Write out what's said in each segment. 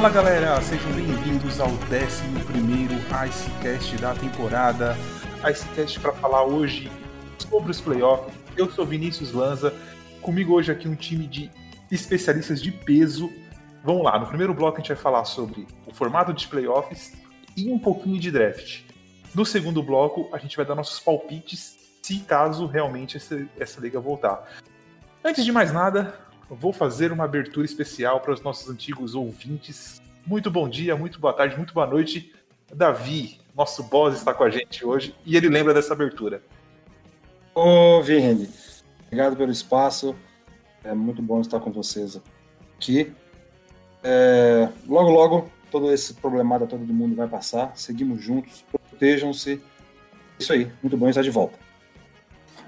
Fala galera, sejam bem-vindos ao 11 Icecast da temporada. Icecast para falar hoje sobre os playoffs. Eu sou Vinícius Lanza, comigo hoje aqui um time de especialistas de peso. Vamos lá, no primeiro bloco a gente vai falar sobre o formato de playoffs e um pouquinho de draft. No segundo bloco a gente vai dar nossos palpites se caso realmente essa, essa liga voltar. Antes de mais nada, vou fazer uma abertura especial para os nossos antigos ouvintes. Muito bom dia, muito boa tarde, muito boa noite. Davi, nosso boss, está com a gente hoje e ele lembra dessa abertura. Ô, Vini, obrigado pelo espaço. É muito bom estar com vocês aqui. É, logo, logo, todo esse problemada todo mundo vai passar. Seguimos juntos, protejam-se. Isso aí, muito bom estar de volta.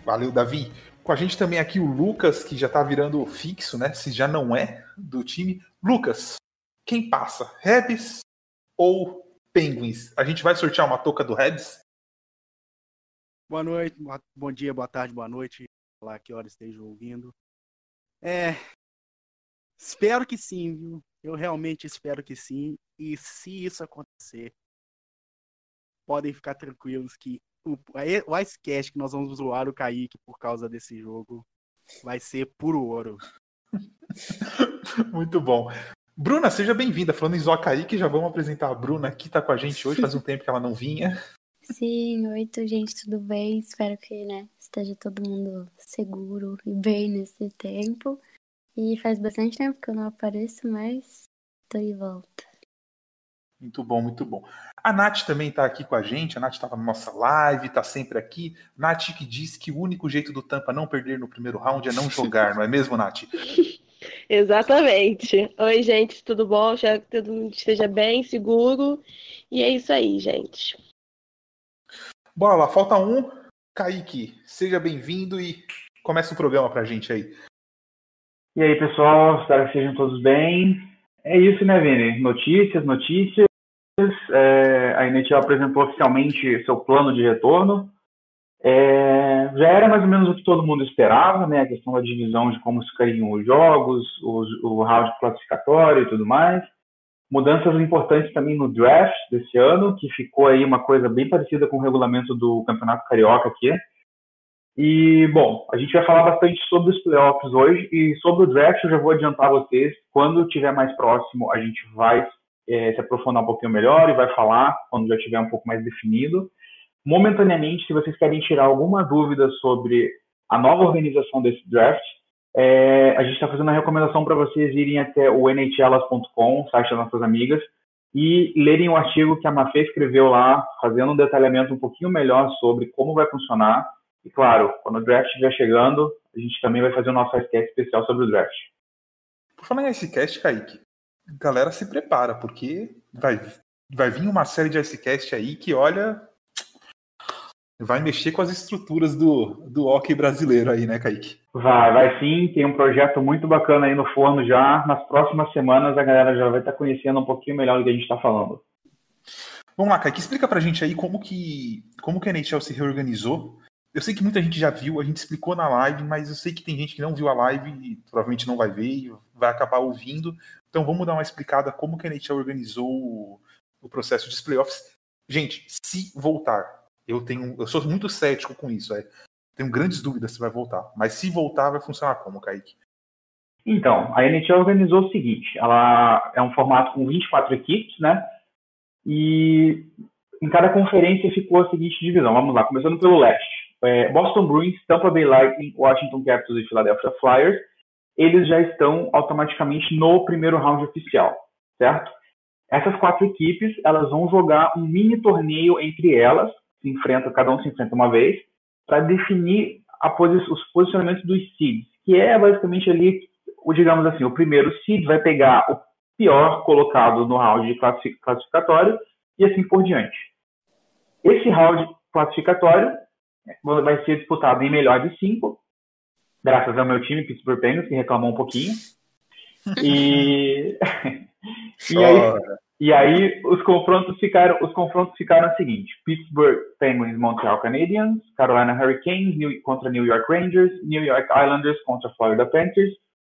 Valeu, Davi. Com a gente também aqui o Lucas, que já tá virando fixo, né? Se já não é do time. Lucas, quem passa? Rebs ou Penguins? A gente vai sortear uma touca do Rebs? Boa noite, bom dia, boa tarde, boa noite. Lá que hora estejam ouvindo. É. Espero que sim, viu? Eu realmente espero que sim. E se isso acontecer, podem ficar tranquilos que o, o Icecast que nós vamos zoar o Kaique por causa desse jogo vai ser puro ouro. Muito bom. Bruna, seja bem-vinda. Falando em zoar Kaique, já vamos apresentar a Bruna que está com a gente hoje. Faz um tempo que ela não vinha. Sim, oi, gente, tudo bem? Espero que né, esteja todo mundo seguro e bem nesse tempo. E faz bastante tempo que eu não apareço, mas tô de volta. Muito bom, muito bom. A Nath também está aqui com a gente, a Nath estava na nossa live, está sempre aqui. Nath que disse que o único jeito do Tampa não perder no primeiro round é não jogar, não é mesmo, Nath? Exatamente. Oi, gente, tudo bom? Espero que todo mundo esteja bem, seguro. E é isso aí, gente. Bora lá, falta um. Kaique, seja bem-vindo e começa o programa pra gente aí. E aí, pessoal, espero que sejam todos bem. É isso, né, Vini? Notícias, notícias é, a NHL apresentou oficialmente seu plano de retorno. É, já era mais ou menos o que todo mundo esperava, né? A questão da divisão de como ficariam os jogos, os, o round classificatório e tudo mais. Mudanças importantes também no draft desse ano, que ficou aí uma coisa bem parecida com o regulamento do Campeonato Carioca aqui. E, bom, a gente vai falar bastante sobre os playoffs hoje e sobre o draft eu já vou adiantar vocês. Quando estiver mais próximo, a gente vai é, se aprofundar um pouquinho melhor e vai falar quando já tiver um pouco mais definido. Momentaneamente, se vocês querem tirar alguma dúvida sobre a nova organização desse draft, é, a gente está fazendo a recomendação para vocês irem até o nhlas.com, site das nossas amigas, e lerem o artigo que a Mafê escreveu lá, fazendo um detalhamento um pouquinho melhor sobre como vai funcionar. E claro, quando o draft estiver chegando, a gente também vai fazer o nosso cast especial sobre o draft. Por falar nesse cast, Kaique, galera se prepara, porque vai, vai vir uma série de Icecast aí que, olha, vai mexer com as estruturas do, do hockey brasileiro aí, né, Kaique? Vai, vai sim. Tem um projeto muito bacana aí no forno já. Nas próximas semanas a galera já vai estar conhecendo um pouquinho melhor do que a gente está falando. Vamos lá, Kaique, explica pra gente aí como que, como que a NHL se reorganizou. Eu sei que muita gente já viu, a gente explicou na live, mas eu sei que tem gente que não viu a live e provavelmente não vai ver e vai acabar ouvindo. Então vamos dar uma explicada como que a NHL organizou o, processo de playoffs. Gente, se voltar, eu tenho, eu sou muito cético com isso, é. Tenho grandes dúvidas se vai voltar, mas se voltar vai funcionar como, Kaique? Então, a NHL organizou o seguinte, ela é um formato com 24 equipes, né? E em cada conferência ficou a seguinte divisão. Vamos lá, começando pelo leste. É, Boston Bruins, Tampa Bay Lightning, Washington Capitals e Philadelphia Flyers eles já estão automaticamente no primeiro round oficial, certo? Essas quatro equipes, elas vão jogar um mini torneio entre elas, se enfrentam, cada um se enfrenta uma vez, para definir posi os posicionamentos dos seeds, que é basicamente ali, digamos assim, o primeiro seed vai pegar o pior colocado no round classificatório e assim por diante. Esse round classificatório vai ser disputado em melhor de cinco, graças ao meu time, Pittsburgh Penguins, que reclamou um pouquinho. E, e, aí, e aí os confrontos ficaram os confrontos ficaram o seguinte: Pittsburgh Penguins, Montreal Canadiens, Carolina Hurricanes New, contra New York Rangers, New York Islanders contra Florida Panthers,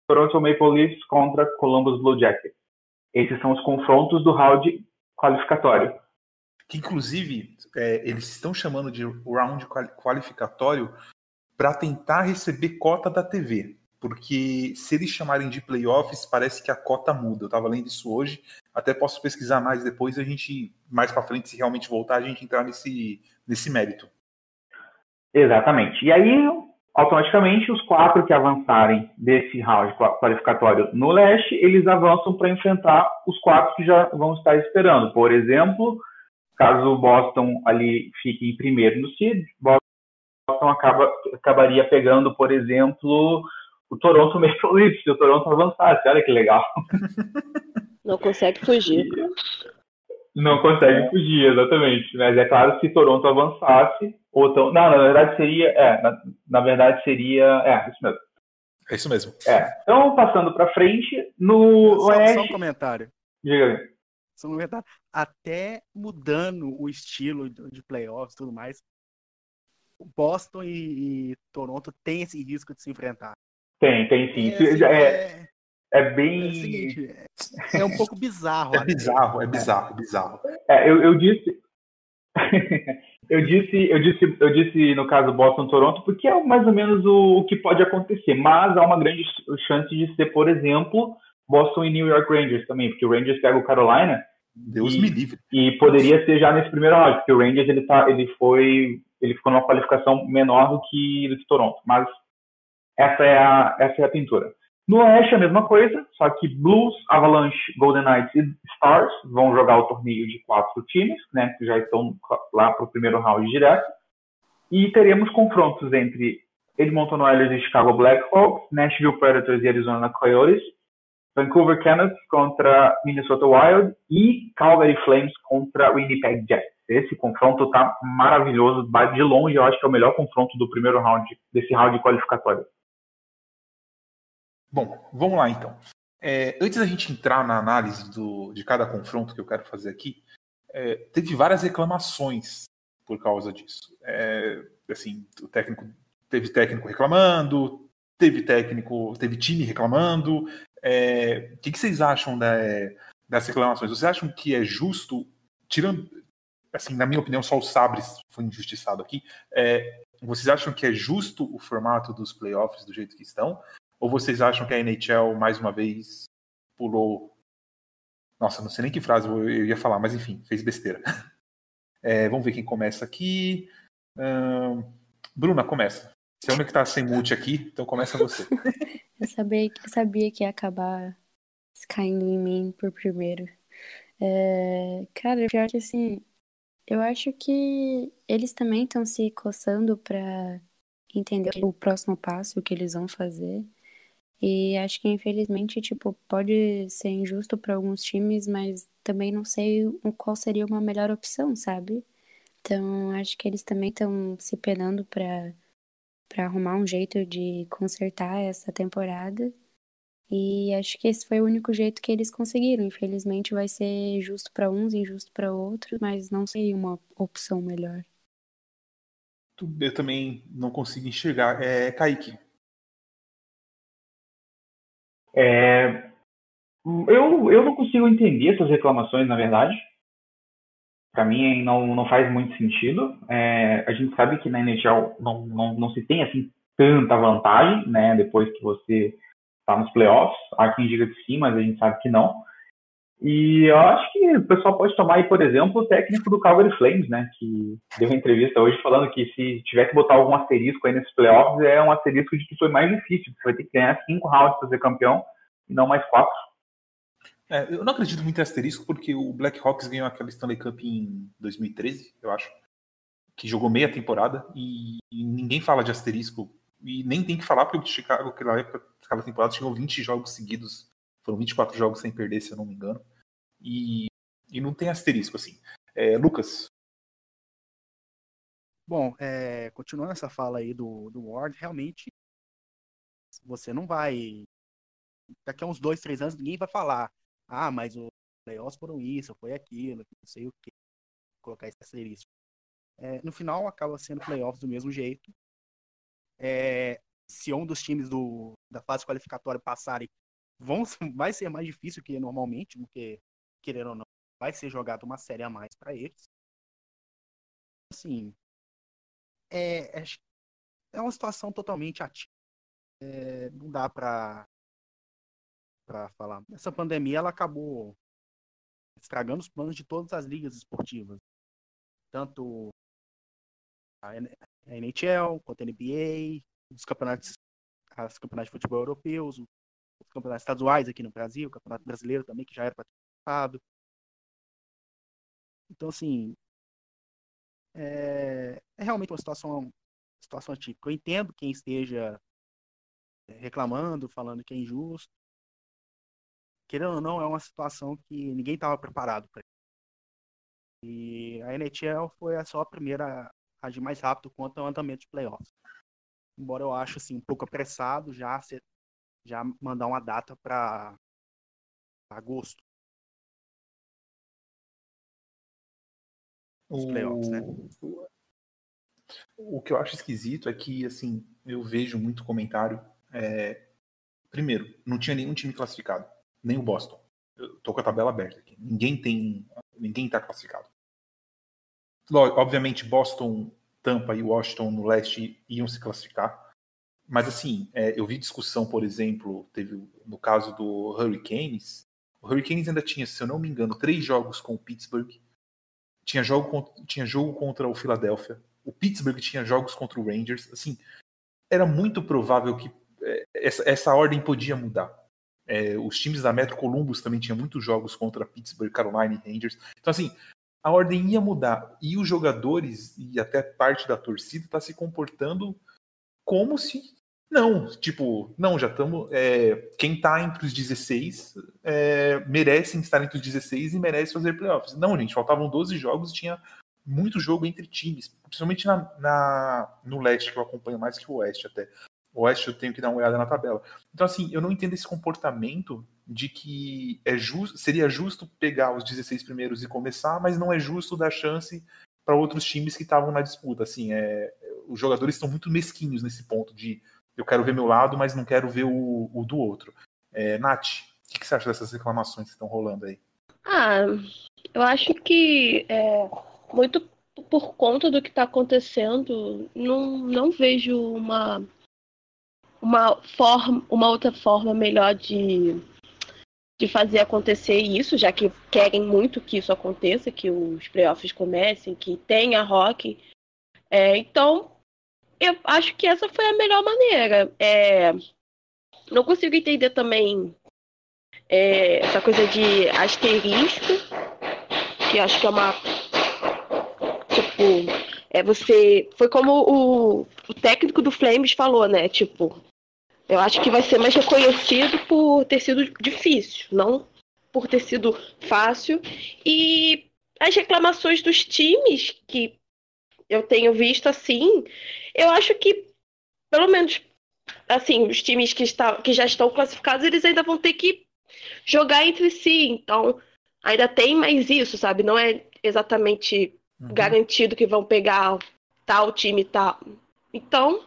Toronto Maple Leafs contra Columbus Blue Jackets. Esses são os confrontos do round qualificatório. Que inclusive é, eles estão chamando de round qualificatório para tentar receber cota da TV. Porque se eles chamarem de playoffs, parece que a cota muda. Eu estava lendo isso hoje, até posso pesquisar mais depois, a gente, mais para frente, se realmente voltar, a gente entrar nesse, nesse mérito. Exatamente. E aí, automaticamente, os quatro que avançarem desse round qualificatório no leste, eles avançam para enfrentar os quatro que já vão estar esperando. Por exemplo, caso o Boston ali fique em primeiro no seed, Boston acaba, acabaria pegando, por exemplo, o Toronto Maple Leafs, se o Toronto avançasse. Olha que legal. Não consegue fugir. Não consegue fugir, exatamente. Mas é claro, se Toronto avançasse, ou tão... Não, na verdade seria. É, na, na verdade seria. É, isso mesmo. É isso mesmo. É. Então, passando para frente, no só, Oeste. Só um comentário. Diga aí. Um comentário. Até mudando o estilo de playoffs e tudo mais, Boston e, e, Toronto têm esse risco de se enfrentar. Tem, tem sim. É, assim, é, é, é bem. É, seguinte, é, é um pouco bizarro. É bizarro, é bizarro, é bizarro. É, eu, eu disse. eu disse, eu disse, eu disse no caso Boston Toronto, porque é mais ou menos o, o, que pode acontecer, mas há uma grande chance de ser, por exemplo, Boston e New York Rangers também, porque o Rangers pega o Carolina. Deus e, me livre. E poderia ser já nesse primeiro round, porque o Rangers ele tá, ele foi, ele ficou numa qualificação menor do que do que Toronto, mas essa é a essa é a pintura. No Oeste, a mesma coisa, só que Blues, Avalanche, Golden Knights e Stars vão jogar o torneio de quatro times, né, que já estão lá para o primeiro round direto. E teremos confrontos entre Edmonton Oilers e Chicago Blackhawks, Nashville Predators e Arizona Coyotes, Vancouver Canucks contra Minnesota Wild e Calgary Flames contra Winnipeg Jets. Esse confronto tá maravilhoso, de longe eu acho que é o melhor confronto do primeiro round, desse round qualificatório. Bom, vamos lá então. É, antes da gente entrar na análise do, de cada confronto que eu quero fazer aqui, é, teve várias reclamações por causa disso. É, assim, o técnico teve técnico reclamando, teve técnico, teve time reclamando. É, o que, que, vocês acham da, das reclamações? Vocês acham que é justo, tirando, assim, na minha opinião, só o Sabres foi injustiçado aqui. É, vocês acham que é justo o formato dos playoffs do jeito que estão? Ou vocês acham que a NHL, mais uma vez, pulou. Nossa, não sei nem que frase eu ia falar, mas enfim, fez besteira. É, vamos ver quem começa aqui. Bruna, começa. Você é a única que está sem mute aqui, então começa você. eu, sabia, eu sabia que ia acabar caindo em mim por primeiro. É, cara, pior que assim, eu acho que eles também estão se coçando para entender o próximo passo, o que eles vão fazer. E acho que infelizmente, tipo, pode ser injusto para alguns times, mas também não sei qual seria uma melhor opção, sabe? Então, acho que eles também estão se penando para para arrumar um jeito de consertar essa temporada. E acho que esse foi o único jeito que eles conseguiram. Infelizmente vai ser justo para uns, injusto para outros, mas não seria uma opção melhor. Eu também não consigo enxergar. É, Kaique, é, eu, eu não consigo entender essas reclamações, na verdade. Para mim, não, não faz muito sentido. É, a gente sabe que na NHL não, não, não se tem assim tanta vantagem, né? Depois que você está nos playoffs. Há quem diga que sim, mas a gente sabe que não. E eu acho que o pessoal pode tomar aí, por exemplo, o técnico do Calgary Flames, né? Que deu uma entrevista hoje falando que se tiver que botar algum asterisco aí nesses playoffs, é um asterisco de que foi mais difícil. Você vai ter que ganhar cinco rounds para ser campeão e não mais quatro. É, eu não acredito muito em asterisco, porque o Blackhawks ganhou aquela Stanley Cup em 2013, eu acho. Que jogou meia temporada e, e ninguém fala de asterisco. E nem tem que falar, porque o Chicago, naquela época, aquela temporada, chegou 20 jogos seguidos. Foram 24 jogos sem perder, se eu não me engano. E, e não tem asterisco, assim. É, Lucas. Bom, é, continuando essa fala aí do, do Ward, realmente você não vai. Daqui a uns dois, três anos, ninguém vai falar. Ah, mas os playoffs foram isso, foi aquilo, não sei o que. Colocar esse asterisco. É, no final, acaba sendo playoffs do mesmo jeito. É, se um dos times do, da fase qualificatória passarem vão, vai ser mais difícil que normalmente, porque, querendo ou não, vai ser jogado uma série a mais para eles. Assim, é, é, é uma situação totalmente ativa. É, não dá para para falar. Essa pandemia ela acabou estragando os planos de todas as ligas esportivas, tanto a NHL quanto a NBA, os campeonatos, os campeonatos de futebol europeus, os campeonatos estaduais aqui no Brasil, o campeonato brasileiro também que já era para ter Então assim, é, é realmente uma situação situação atípica. Eu entendo quem esteja reclamando, falando que é injusto, querendo ou não, é uma situação que ninguém estava preparado para. E a NHL foi só a primeira a agir mais rápido quanto ao andamento de playoffs. Embora eu acho assim, um pouco apressado já, já mandar uma data para agosto. Os playoffs, né? O que eu acho esquisito é que, assim, eu vejo muito comentário. É... Primeiro, não tinha nenhum time classificado nem o Boston. Eu tô com a tabela aberta aqui. Ninguém tem. Ninguém tá classificado. Obviamente, Boston, Tampa e Washington no leste iam se classificar. Mas assim, é, eu vi discussão, por exemplo, teve no caso do Hurricanes. O Hurricanes ainda tinha, se eu não me engano, três jogos com o Pittsburgh. Tinha jogo, tinha jogo contra o Philadelphia. O Pittsburgh tinha jogos contra o Rangers. Assim, era muito provável que é, essa, essa ordem podia mudar. É, os times da Metro Columbus também tinham muitos jogos contra Pittsburgh, Carolina e Rangers. Então, assim, a ordem ia mudar. E os jogadores e até parte da torcida está se comportando como se. Não, tipo, não, já estamos. É, quem está entre os 16 é, merecem estar entre os 16 e merece fazer playoffs. Não, gente, faltavam 12 jogos e tinha muito jogo entre times, principalmente na, na, no leste, que eu acompanho mais que o oeste até. Oeste eu tenho que dar uma olhada na tabela. Então, assim, eu não entendo esse comportamento de que é justo, seria justo pegar os 16 primeiros e começar, mas não é justo dar chance para outros times que estavam na disputa. Assim, é, os jogadores estão muito mesquinhos nesse ponto de eu quero ver meu lado, mas não quero ver o, o do outro. É, Nath, o que, que, você acha dessas reclamações que estão rolando aí? Ah, eu acho que é, muito por conta do que está acontecendo, não, não vejo uma uma forma, uma outra forma melhor de, de fazer acontecer isso, já que querem muito que isso aconteça, que os playoffs comecem, que tenha rock. É, então, eu acho que essa foi a melhor maneira. É, não consigo entender também é, essa coisa de asterisco, que acho que é uma. Tipo, é você. Foi como o, o técnico do Flames falou, né? Tipo, eu acho que vai ser mais reconhecido por ter sido difícil, não por ter sido fácil. E as reclamações dos times que eu tenho visto assim, eu acho que, pelo menos, assim, os times que, está, que já estão classificados, eles ainda vão ter que jogar entre si. Então, ainda tem mais isso, sabe? Não é exatamente uhum. garantido que vão pegar tal time tal. Então,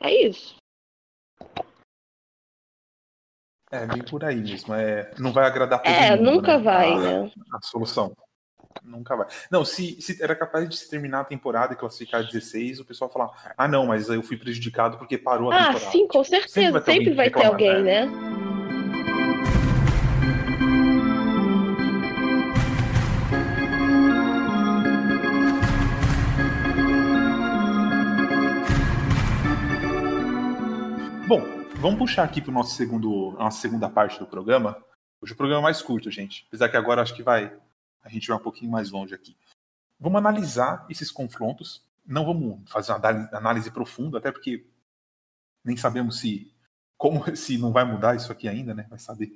é isso. É, bem por aí mesmo. É, não vai agradar todo é, mundo. É, nunca né? vai, a, né? A solução. Nunca vai. Não, se, se era capaz de terminar a temporada e classificar 16, o pessoal falar: ah, não, mas eu fui prejudicado porque parou a ah, temporada. Ah, sim, com certeza. Sempre vai ter, Sempre vai ter alguém, né? né? Vamos puxar aqui para o nosso segundo, a nossa segunda parte do programa. Hoje o programa é mais curto, gente. Apesar que agora acho que vai a gente vai um pouquinho mais longe aqui. Vamos analisar esses confrontos. Não vamos fazer uma análise profunda, até porque nem sabemos se como se não vai mudar isso aqui ainda, né? Vai saber.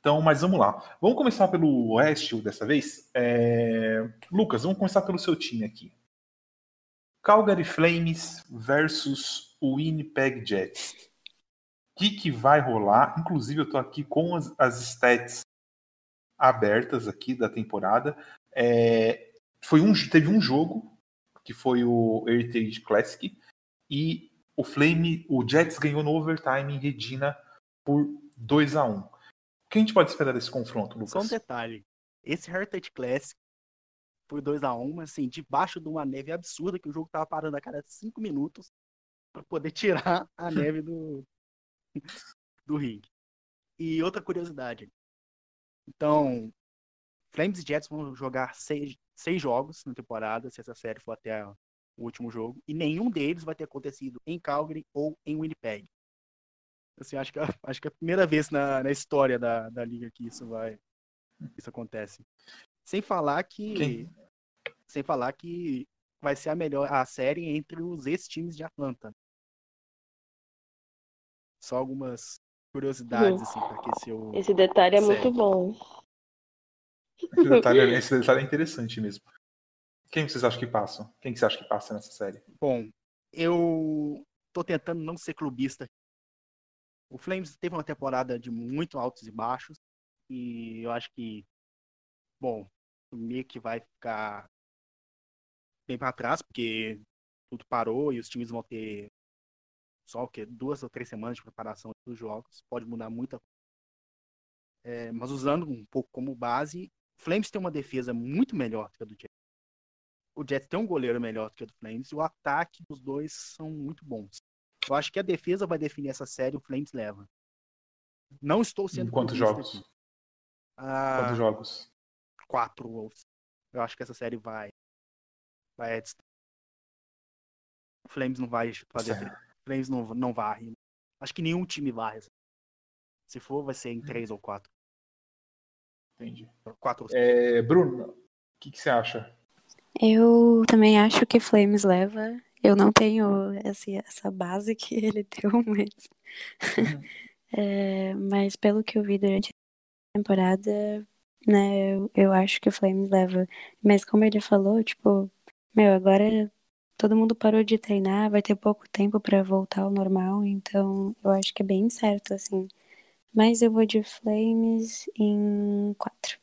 Então, mas vamos lá. Vamos começar pelo Oeste dessa vez. É... Lucas, vamos começar pelo seu time aqui. Calgary Flames versus Winnipeg Jets que, que vai rolar. Inclusive, eu estou aqui com as, as stats abertas aqui da temporada. É, foi um, teve um jogo que foi o Heritage Classic e o Flame, o Jets ganhou no overtime em Regina por 2 a 1 que a gente pode esperar desse confronto, Lucas? Só um detalhe. Esse Heritage Classic foi 2x1, mas assim, debaixo de uma neve absurda, que o jogo tava parando a cada 5 minutos para poder tirar a neve do, do ringue. E outra curiosidade. Então, Flames e Jets vão jogar seis, seis jogos na temporada, se essa série for até o último jogo, e nenhum deles vai ter acontecido em Calgary ou em Winnipeg. Assim, acho que, acho que é a primeira vez na, na história da, da liga que isso vai isso acontece. Sem falar que Quem? sem falar que vai ser a melhor a série entre os ex-times de Atlanta. Só algumas curiosidades, assim, para aquecer o. Esse detalhe é muito bom. Esse detalhe, é, esse detalhe, é interessante mesmo. Quem vocês acham que passam? Quem que você acha que passa nessa série? Bom, eu tô tentando não ser clubista. O Flames teve uma temporada de muito altos e baixos. E eu acho que, bom, o Mick vai ficar bem para trás, porque tudo parou e os times vão ter só o quê? duas ou três semanas de preparação dos jogos. Pode mudar muita coisa. É, mas usando um pouco como base, o Flames tem uma defesa muito melhor que a do Jets. O Jets tem um goleiro melhor que a do Flames e o ataque dos dois são muito bons. Eu acho que a defesa vai definir essa série, o Flames leva. Não estou sendo. Quantos jogos? Ah, Quantos jogos? Quatro. Eu acho que essa série vai. Vai. O Flames não vai fazer. Flames não, não varre. Acho que nenhum time varre. Se for, vai ser em três ou quatro. Entendi. Quatro é, Bruno, o que, que você acha? Eu também acho que Flames leva. Eu não tenho essa, essa base que ele deu, mas. Uhum. é, mas pelo que eu vi durante a temporada, né, eu, eu acho que o Flames leva. Mas como ele falou, tipo, meu, agora todo mundo parou de treinar, vai ter pouco tempo para voltar ao normal, então eu acho que é bem certo, assim. Mas eu vou de Flames em 4.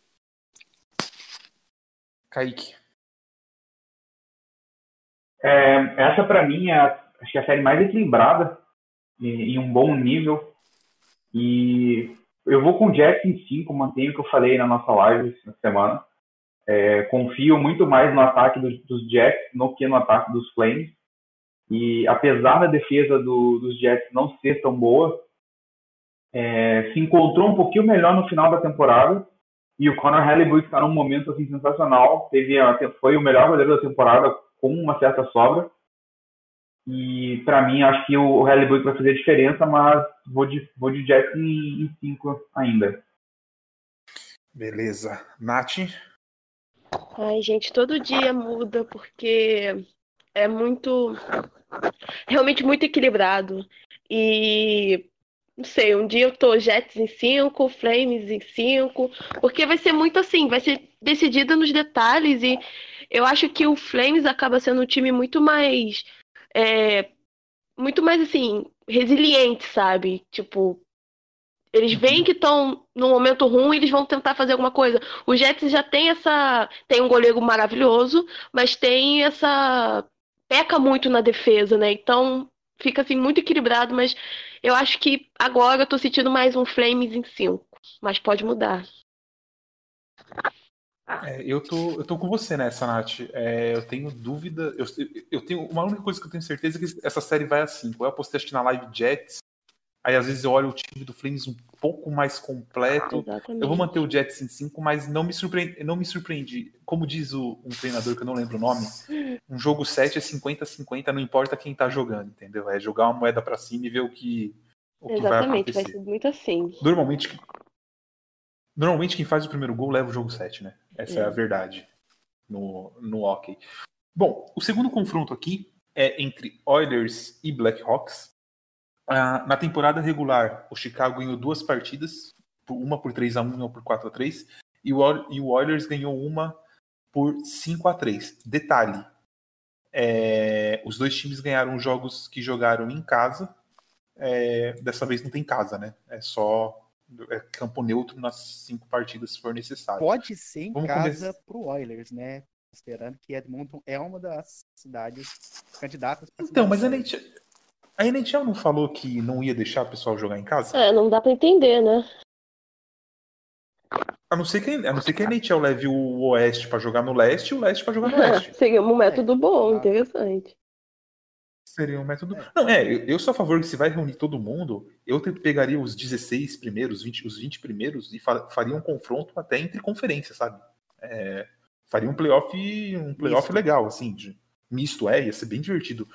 Kaique. É, essa para mim é acho que é a série mais equilibrada em, um bom nível. E eu vou com o Jets em 5, mantenho o que eu falei na nossa live essa semana. É, confio muito mais no ataque dos, dos, Jets do que no ataque dos Flames. E apesar da defesa do, dos Jets não ser tão boa, é, se encontrou um pouquinho melhor no final da temporada. E o Conor Halliburton está num momento assim, sensacional. Teve, foi o melhor goleiro da temporada com uma certa sobra. E para mim, acho que o Halliburton vai fazer diferença, mas vou de, vou de Jets em 5 ainda. Beleza. Nath? Ai, gente, todo dia muda porque é muito. Realmente muito equilibrado. E. Não sei, um dia eu tô Jets em 5, Flames em 5, porque vai ser muito assim, vai ser decidida nos detalhes e eu acho que o Flames acaba sendo um time muito mais. É, muito mais assim, resiliente, sabe? Tipo, eles veem que estão num momento ruim, eles vão tentar fazer alguma coisa. O Jets já tem essa. Tem um goleiro maravilhoso, mas tem essa. peca muito na defesa, né? Então fica assim muito equilibrado, mas eu acho que agora eu tô sentindo mais um Flames em 5. Mas pode mudar. É, eu, tô, eu tô com você nessa, Nath. É, eu tenho dúvida. Eu, eu tenho. Uma única coisa que eu tenho certeza é que essa série vai a 5. Eu apostei acho que na live Jets Aí às vezes eu olho o time do Flames um pouco mais completo. Exatamente. Eu vou manter o Jets em 5, mas não me, surpreende, não me surpreendi. Como diz o, um treinador que eu não lembro o nome, um jogo 7 é 50-50, não importa quem tá jogando, entendeu? É jogar uma moeda para cima e ver o que, o que vai acontecer. vai ser muito assim. Normalmente, normalmente quem faz o primeiro gol leva o jogo 7, né? Essa é, é a verdade no, no hockey. Bom, o segundo confronto aqui é entre Oilers e Blackhawks. Ah, na temporada regular, o Chicago ganhou duas partidas, uma por 3 a 1 e uma por 4 a 3 e o, o Oilers ganhou uma por 5 a 3 Detalhe, é, os dois times ganharam jogos que jogaram em casa, é, dessa vez não tem casa, né? É só é campo neutro nas cinco partidas se for necessário. Pode ser em Vamos casa começar... pro Oilers, né? Esperando que Edmonton é uma das cidades candidatas. Então, mas a gente, a NHL não falou que não ia deixar o pessoal jogar em casa? É, não dá para entender, né? A não ser que, a não ser que a NHL leve o Oeste pra jogar no Leste e o Leste pra jogar no Oeste. Seria um método bom, Ah. interessante. Seria um método. É. Não, é, eu, sou a favor que se vai reunir todo mundo, eu pegaria os 16 primeiros, 20, os 20 primeiros e fa- faria um confronto até entre conferências, sabe? É, faria um playoff, um playoff Misto. legal, assim, de, misto, é, ia ser bem divertido.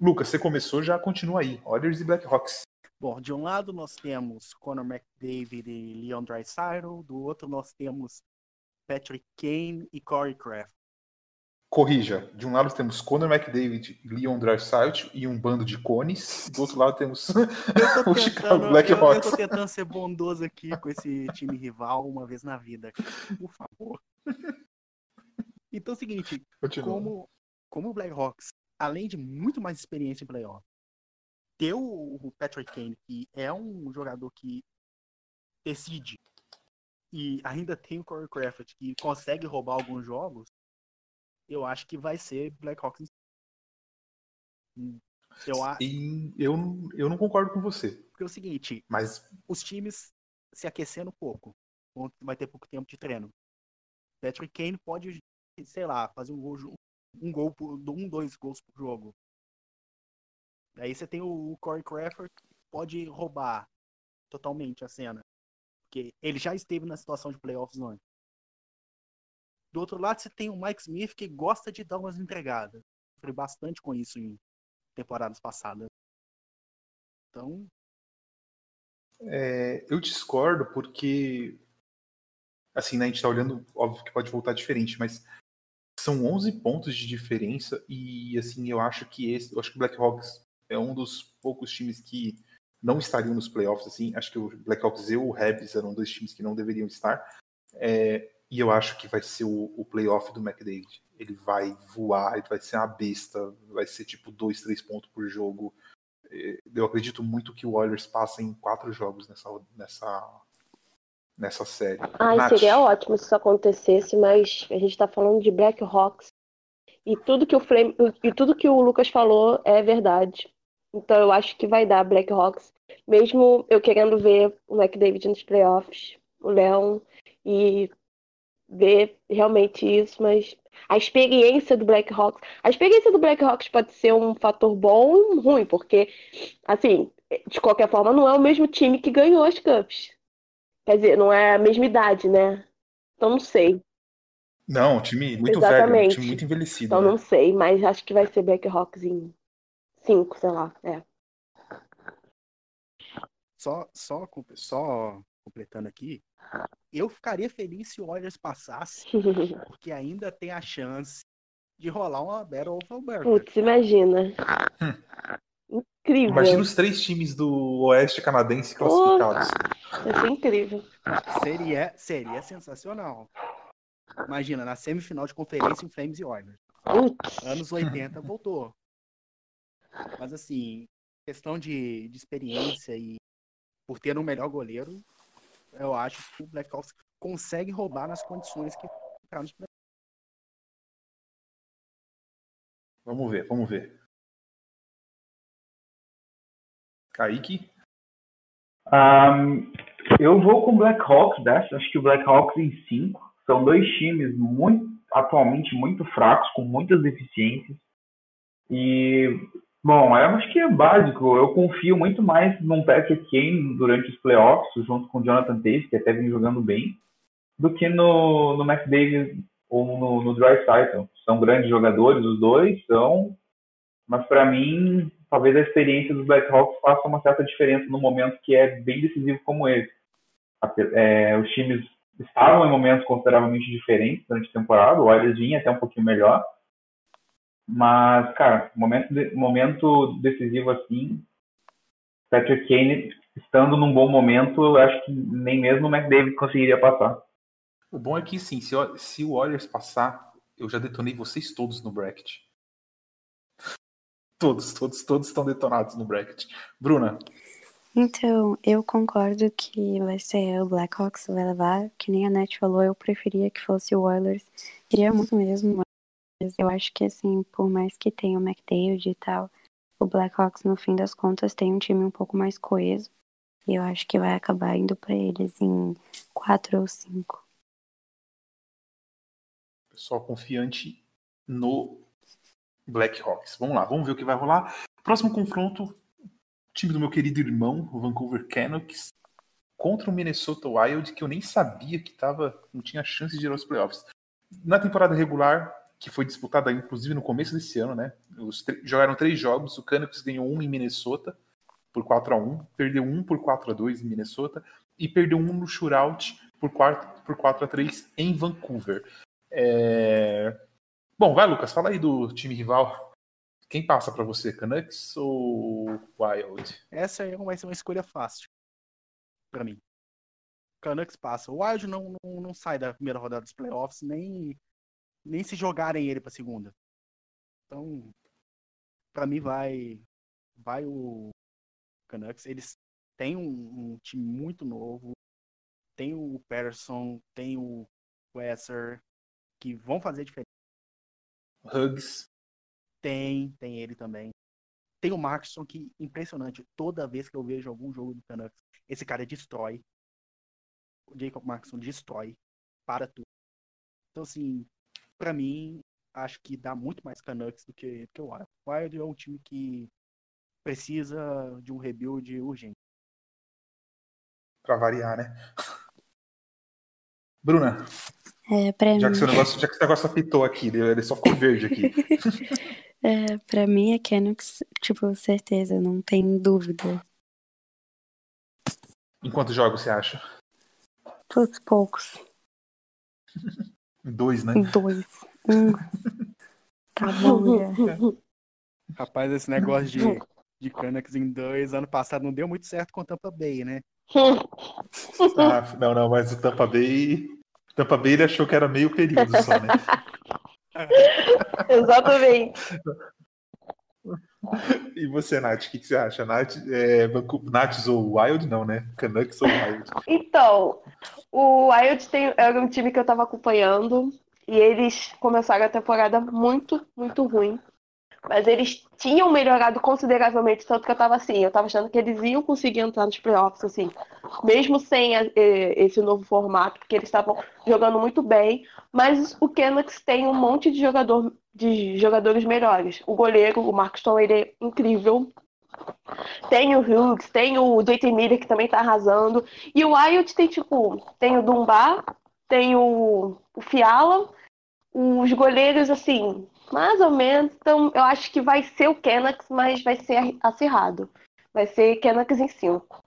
Lucas, você começou, já continua aí. Oilers e Blackhawks. Bom, de um lado nós temos Conor McDavid e Leon Draisaitl, do outro nós temos Patrick Kane e Corey Kraft. Corrija, de um lado temos Conor McDavid, Leon Draisaitl e um bando de cones, do outro lado temos o Chicago tentando, eu, eu Blackhawks. tô tentando ser bondoso aqui com esse time rival uma vez na vida. Por favor. Então é o seguinte, Continua. como, como o Blackhawks, além de muito mais experiência em playoff, ter o, Patrick Kane, que é um jogador que decide, e ainda tem o Corey Crawford, que consegue roubar alguns jogos, eu acho que vai ser Blackhawks. Eu E eu, eu não concordo com você, que é o seguinte, mas os times se aquecendo pouco, quando vai ter pouco tempo de treino. Patrick Kane pode, sei lá, fazer um gol, um gol por, um, dois gols por jogo. Aí você tem o Corey Crawford que pode roubar totalmente a cena, porque ele já esteve na situação de playoffs antes. Do outro lado você tem o Mike Smith que gosta de dar umas entregadas. Sofri bastante com isso em temporadas passadas. Então, É, eu discordo porque, assim, né, a gente tá olhando, óbvio que pode voltar diferente, mas são 11 pontos de diferença e, assim, eu acho que esse, eu acho que o Blackhawks é um dos poucos times que não estariam nos playoffs, assim, acho que o Blackhawks e o Habs eram dois times que não deveriam estar, É, e eu acho que vai ser o, o playoff do McDavid. Ele vai voar, ele vai ser uma besta, vai ser tipo dois, três pontos por jogo. Eu acredito muito que o Oilers passa em quatro jogos nessa, nessa, nessa série. Ai, Nath, seria ótimo se isso acontecesse, mas a gente tá falando de Blackhawks. E tudo que o Flame, e tudo que o Lucas falou é verdade. Então eu acho que vai dar Blackhawks, mesmo eu querendo ver o McDavid nos playoffs, o Leon e ver realmente isso, mas a experiência do Blackhawks, a experiência do Blackhawks pode ser um fator bom e ruim, porque assim, de qualquer forma não é o mesmo time que ganhou as Cups. Quer dizer, não é a mesma idade, né? Então não sei. Não, um time muito velho, um Exatamente. time muito envelhecido. Então né? não sei, mas acho que vai ser Blackhawks em 5, sei lá. É. Só, só, só completando aqui, eu ficaria feliz se o Oilers passasse, porque ainda tem a chance de rolar uma Battle of Alberta. Putz, imagina. Incrível. Imagina os três times do Oeste Canadense classificados. Vai ser incrível. Seria, seria sensacional. Imagina, na semifinal de conferência em Flames e Oilers. Putz. Anos 80 voltou. Mas assim, questão de, de experiência e por ter um melhor goleiro, eu acho que o Blackhawks consegue roubar nas condições que ficaram playoffs. Vamos ver, vamos ver. Kaique, Ahn, eu vou com o Blackhawks dessa. Acho que o Blackhawks em 5. São dois times muito, atualmente muito fracos, com muitas deficiências. E, bom, eu acho que é básico. Eu confio muito mais num Patrick Kane durante os playoffs, junto com o Jonathan Taves, que até vem jogando bem, do que no, no McDavid ou no, no Draisaitl. São grandes jogadores, os dois são, mas para mim, talvez a experiência dos Blackhawks faça uma certa diferença no momento que é bem decisivo como esse. É, os times estavam em momentos consideravelmente diferentes durante a temporada, o Oilers vinha até um pouquinho melhor, mas, cara, momento, de- momento decisivo assim, Patrick Kane estando num bom momento, eu acho que nem mesmo o McDavid conseguiria passar. o bom é que sim, se, se o Oilers passar, eu já detonei vocês todos no bracket. Todos, todos, todos estão detonados no bracket. Bruna, Então, eu concordo que vai ser o Blackhawks vai levar. Que nem a Net falou, eu preferia que fosse o Oilers. Queria muito mesmo, mas eu acho que, assim, por mais que tenha o McDavid e tal, o Blackhawks, no fim das contas, tem um time um pouco mais coeso. E eu acho que vai acabar indo pra eles em quatro ou cinco. só confiante no Blackhawks. Vamos lá, vamos ver o que vai rolar. Próximo confronto, time do meu querido irmão, o Vancouver Canucks, contra o Minnesota Wild, que eu nem sabia que tava, não tinha chance de ir aos playoffs. Na temporada regular, que foi disputada inclusive no começo desse ano, né? Jogaram três jogos, o Canucks ganhou um em Minnesota por 4 a 1 perdeu um por 4 a 2 em Minnesota e perdeu um no shootout por 4, por 4 a 3 em Vancouver. É... Bom, vai Lucas, fala aí do time rival. Quem passa para você, Canucks ou Wild? Essa aí vai ser uma escolha fácil para mim. Canucks passa. O Wild não, não, não sai da primeira rodada dos playoffs, nem, nem se jogarem ele para segunda. Então, para mim vai vai o Canucks. Eles têm um, um, time muito novo. Tem o Patterson, tem o Wesser, que vão fazer diferença. Hugs. Tem, tem ele também. Tem o Markson, que impressionante. Toda vez que eu vejo algum jogo do Canucks, esse cara destrói. O Jacob Markson destrói. Para tudo. Então, assim, para mim, acho que dá muito mais Canucks do que, do que o Wild. O Wild é um time que precisa de um rebuild urgente. Pra variar, né? Bruna. É, pra já, mim... que seu negócio, já que esse negócio apitou aqui, ele só ficou verde aqui. é, pra mim é Canucks, tipo, certeza, não tem dúvida. Em quantos jogos você acha? Todos poucos. Dois, né? Dois. Um. tá bom, já. Rapaz, esse negócio de, de Canucks em dois, ano passado não deu muito certo com o Tampa Bay, né? ah, não, não, mas o Tampa Bay. Tampa Bay ele achou que era meio período só, né? Exatamente. E você, Nath, o que, que, você acha? Nath, é, ou Wild? Não, né? Canucks ou Wild? Então, o Wild tem, era um time que eu tava acompanhando e eles começaram a temporada muito, muito ruim. Mas eles tinham melhorado consideravelmente, tanto que eu tava assim, eu tava achando que eles iam conseguir entrar nos playoffs, assim, mesmo sem a, esse novo formato, porque eles estavam jogando muito bem, mas o Canucks tem um monte de, jogador, de jogadores melhores. O goleiro, o Markstone, ele é incrível. Tem o Hughes, tem o J.T. Miller, que também tá arrasando. E o Wild tem, tipo, tem o Dumbar, tem o, o Fiala, os goleiros, assim, mais ou menos. Então, eu acho que vai ser o Canucks, mas vai ser acirrado. Vai ser Canucks em 5.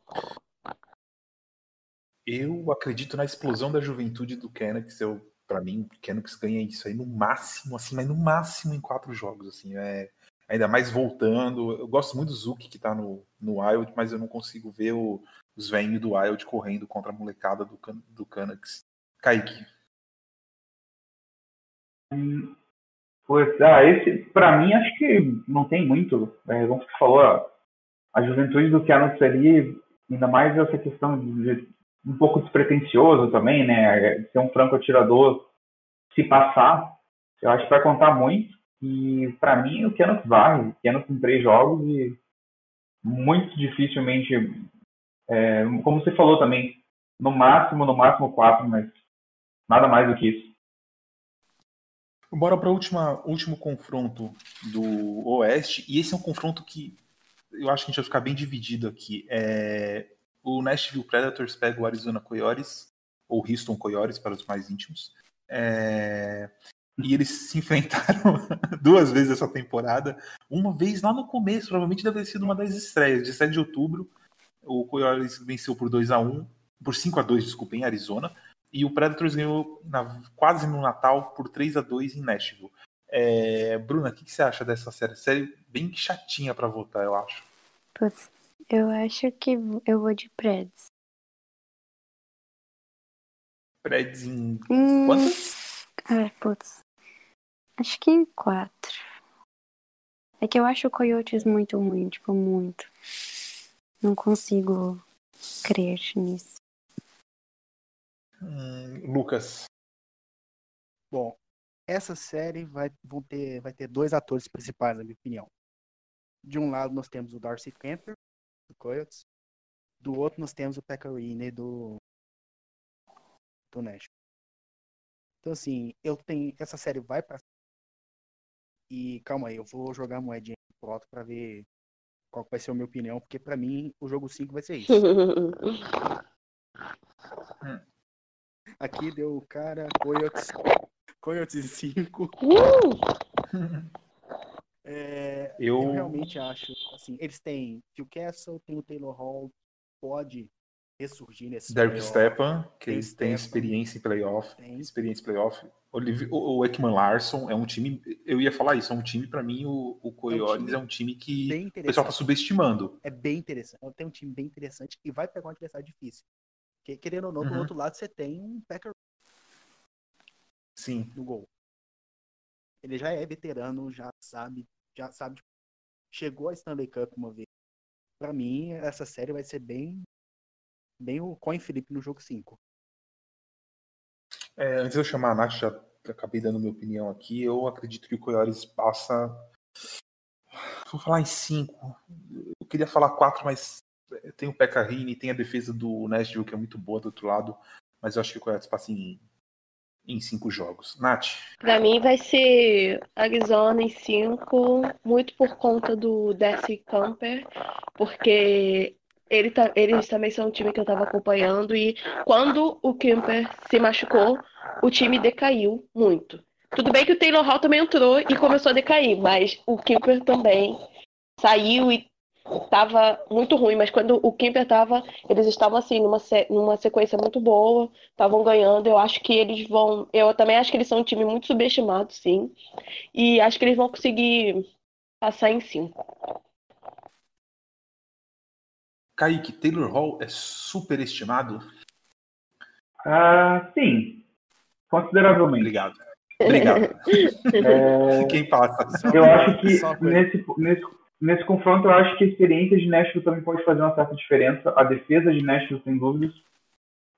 Eu acredito na explosão da juventude do Canucks. Eu, para mim, o Canucks ganha isso aí no máximo, assim, mas no máximo em quatro jogos, assim. É, ainda mais voltando. Eu gosto muito do Zuki que tá no, no Wild, mas eu não consigo ver o, os velhinhos do Wild correndo contra a molecada do, do Canucks. Kaique. Hum, Pois, ah, esse, pra mim, acho que não tem muito. É, como você falou, a juventude do Keanu ali, ainda mais essa questão de, um pouco despretensioso também, né? Ser um franco atirador, se passar, eu acho que vai contar muito. E para mim, o Keanu vai. O Keanu tem três jogos e muito dificilmente, é, como você falou também, no máximo, no máximo quatro, mas nada mais do que isso. Bora para o último confronto do Oeste, e esse é um confronto que eu acho que a gente vai ficar bem dividido aqui. É, o Nashville Predators pega o Arizona Coyotes, ou Houston Coyotes para os mais íntimos, é, e eles se enfrentaram duas vezes essa temporada. Uma vez lá no começo, provavelmente deve ter sido uma das estreias, de 7 de outubro. O Coyotes venceu por 2 a 1 por 5 a 2 desculpa, em Arizona. E o Predators ganhou na, quase no Natal por 3 a 2 em Nashville. É, Bruna, o que, que, você acha dessa série? Série bem chatinha para votar, eu acho. Putz, eu acho que eu vou de Preds. Preds em hum... quantas? Ah, putz. Acho que em quatro. É que eu acho o Coyotes muito ruim, tipo, muito. Não consigo crer nisso. Hum, Lucas. Bom, essa série vai, vão ter, vai ter dois atores principais, na minha opinião. De um lado nós temos o Darcy Kemper, do Coyotes. Do outro nós temos o Pecorine, do, do Nashville. Então, assim, eu tenho. Essa série vai pra. E calma aí, eu vou jogar a moedinha pro alto pra ver qual vai ser a minha opinião, porque pra mim o jogo 5 vai ser isso. Aqui deu o cara Coyotes, Coyotes 5. É, eu... Eu- realmente acho, assim, eles têm Phil Castle, tem o Taylor Hall, pode ressurgir nesse Derek. Stepan, que Tem tem Stepan. experiência em playoff. Tem. Experiência em playoff. O o Ekman Larson é um time. Eu ia falar isso, é um time, pra mim, o, o Coyotes time é um time que o pessoal tá subestimando. É bem interessante. Tem um time bem interessante e vai pegar um adversário difícil. Porque, querendo ou não, do Uhum. outro lado você tem um Packer Sim. no gol. Ele já é veterano, já sabe, já sabe. tipo, chegou a Stanley Cup uma vez. Pra mim, essa série vai ser bem bem o Coin Felipe no jogo 5. É, antes de eu chamar a Nath, já acabei dando minha opinião aqui. Eu acredito que o Coyotes passa. Vou falar em cinco. Eu queria falar quatro, mas tem o Pekka Rini, tem a defesa do Nashville, que é muito boa do outro lado. Mas eu acho que o Coyotes passa em, em cinco jogos. Nath, Pra mim vai ser Arizona em 5, muito por conta do Darcy Camper, porque ele tá, eles também são um time que eu tava acompanhando e quando o Camper se machucou, o time decaiu muito. Tudo bem que o Taylor Hall também entrou e começou a decair, mas o Camper também saiu e tava muito ruim, mas quando o Camper tava, eles estavam assim numa, se- numa sequência muito boa, estavam ganhando. Eu acho que eles vão. Eu também acho que eles são um time muito subestimado, sim. E acho que eles vão conseguir passar em cinco. Kaique, Taylor Hall é superestimado? Ah, sim, consideravelmente. Obrigado. Obrigado. É, Quem passa? eu acho que nesse, nesse, nesse confronto, eu acho que a experiência de Nashville também pode fazer uma certa diferença. A defesa de Nashville, sem dúvidas.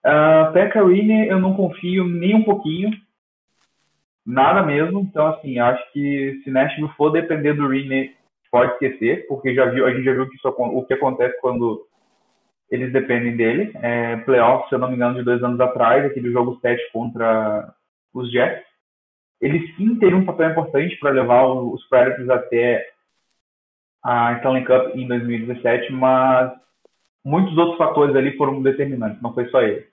Uh, Pekka Rinne, eu não confio nem um pouquinho. Nada mesmo. Então, assim, acho que se Nashville for depender do Rinne, pode esquecer, porque já viu, a gente já viu que isso, o que acontece quando eles dependem dele. É, playoffs, se eu não me engano, de dois anos atrás, aquele jogo 7 contra os Jets. Ele sim teria um papel importante para levar os Predators até a Stanley Cup em 2017, mas muitos outros fatores ali foram determinantes, não foi só ele.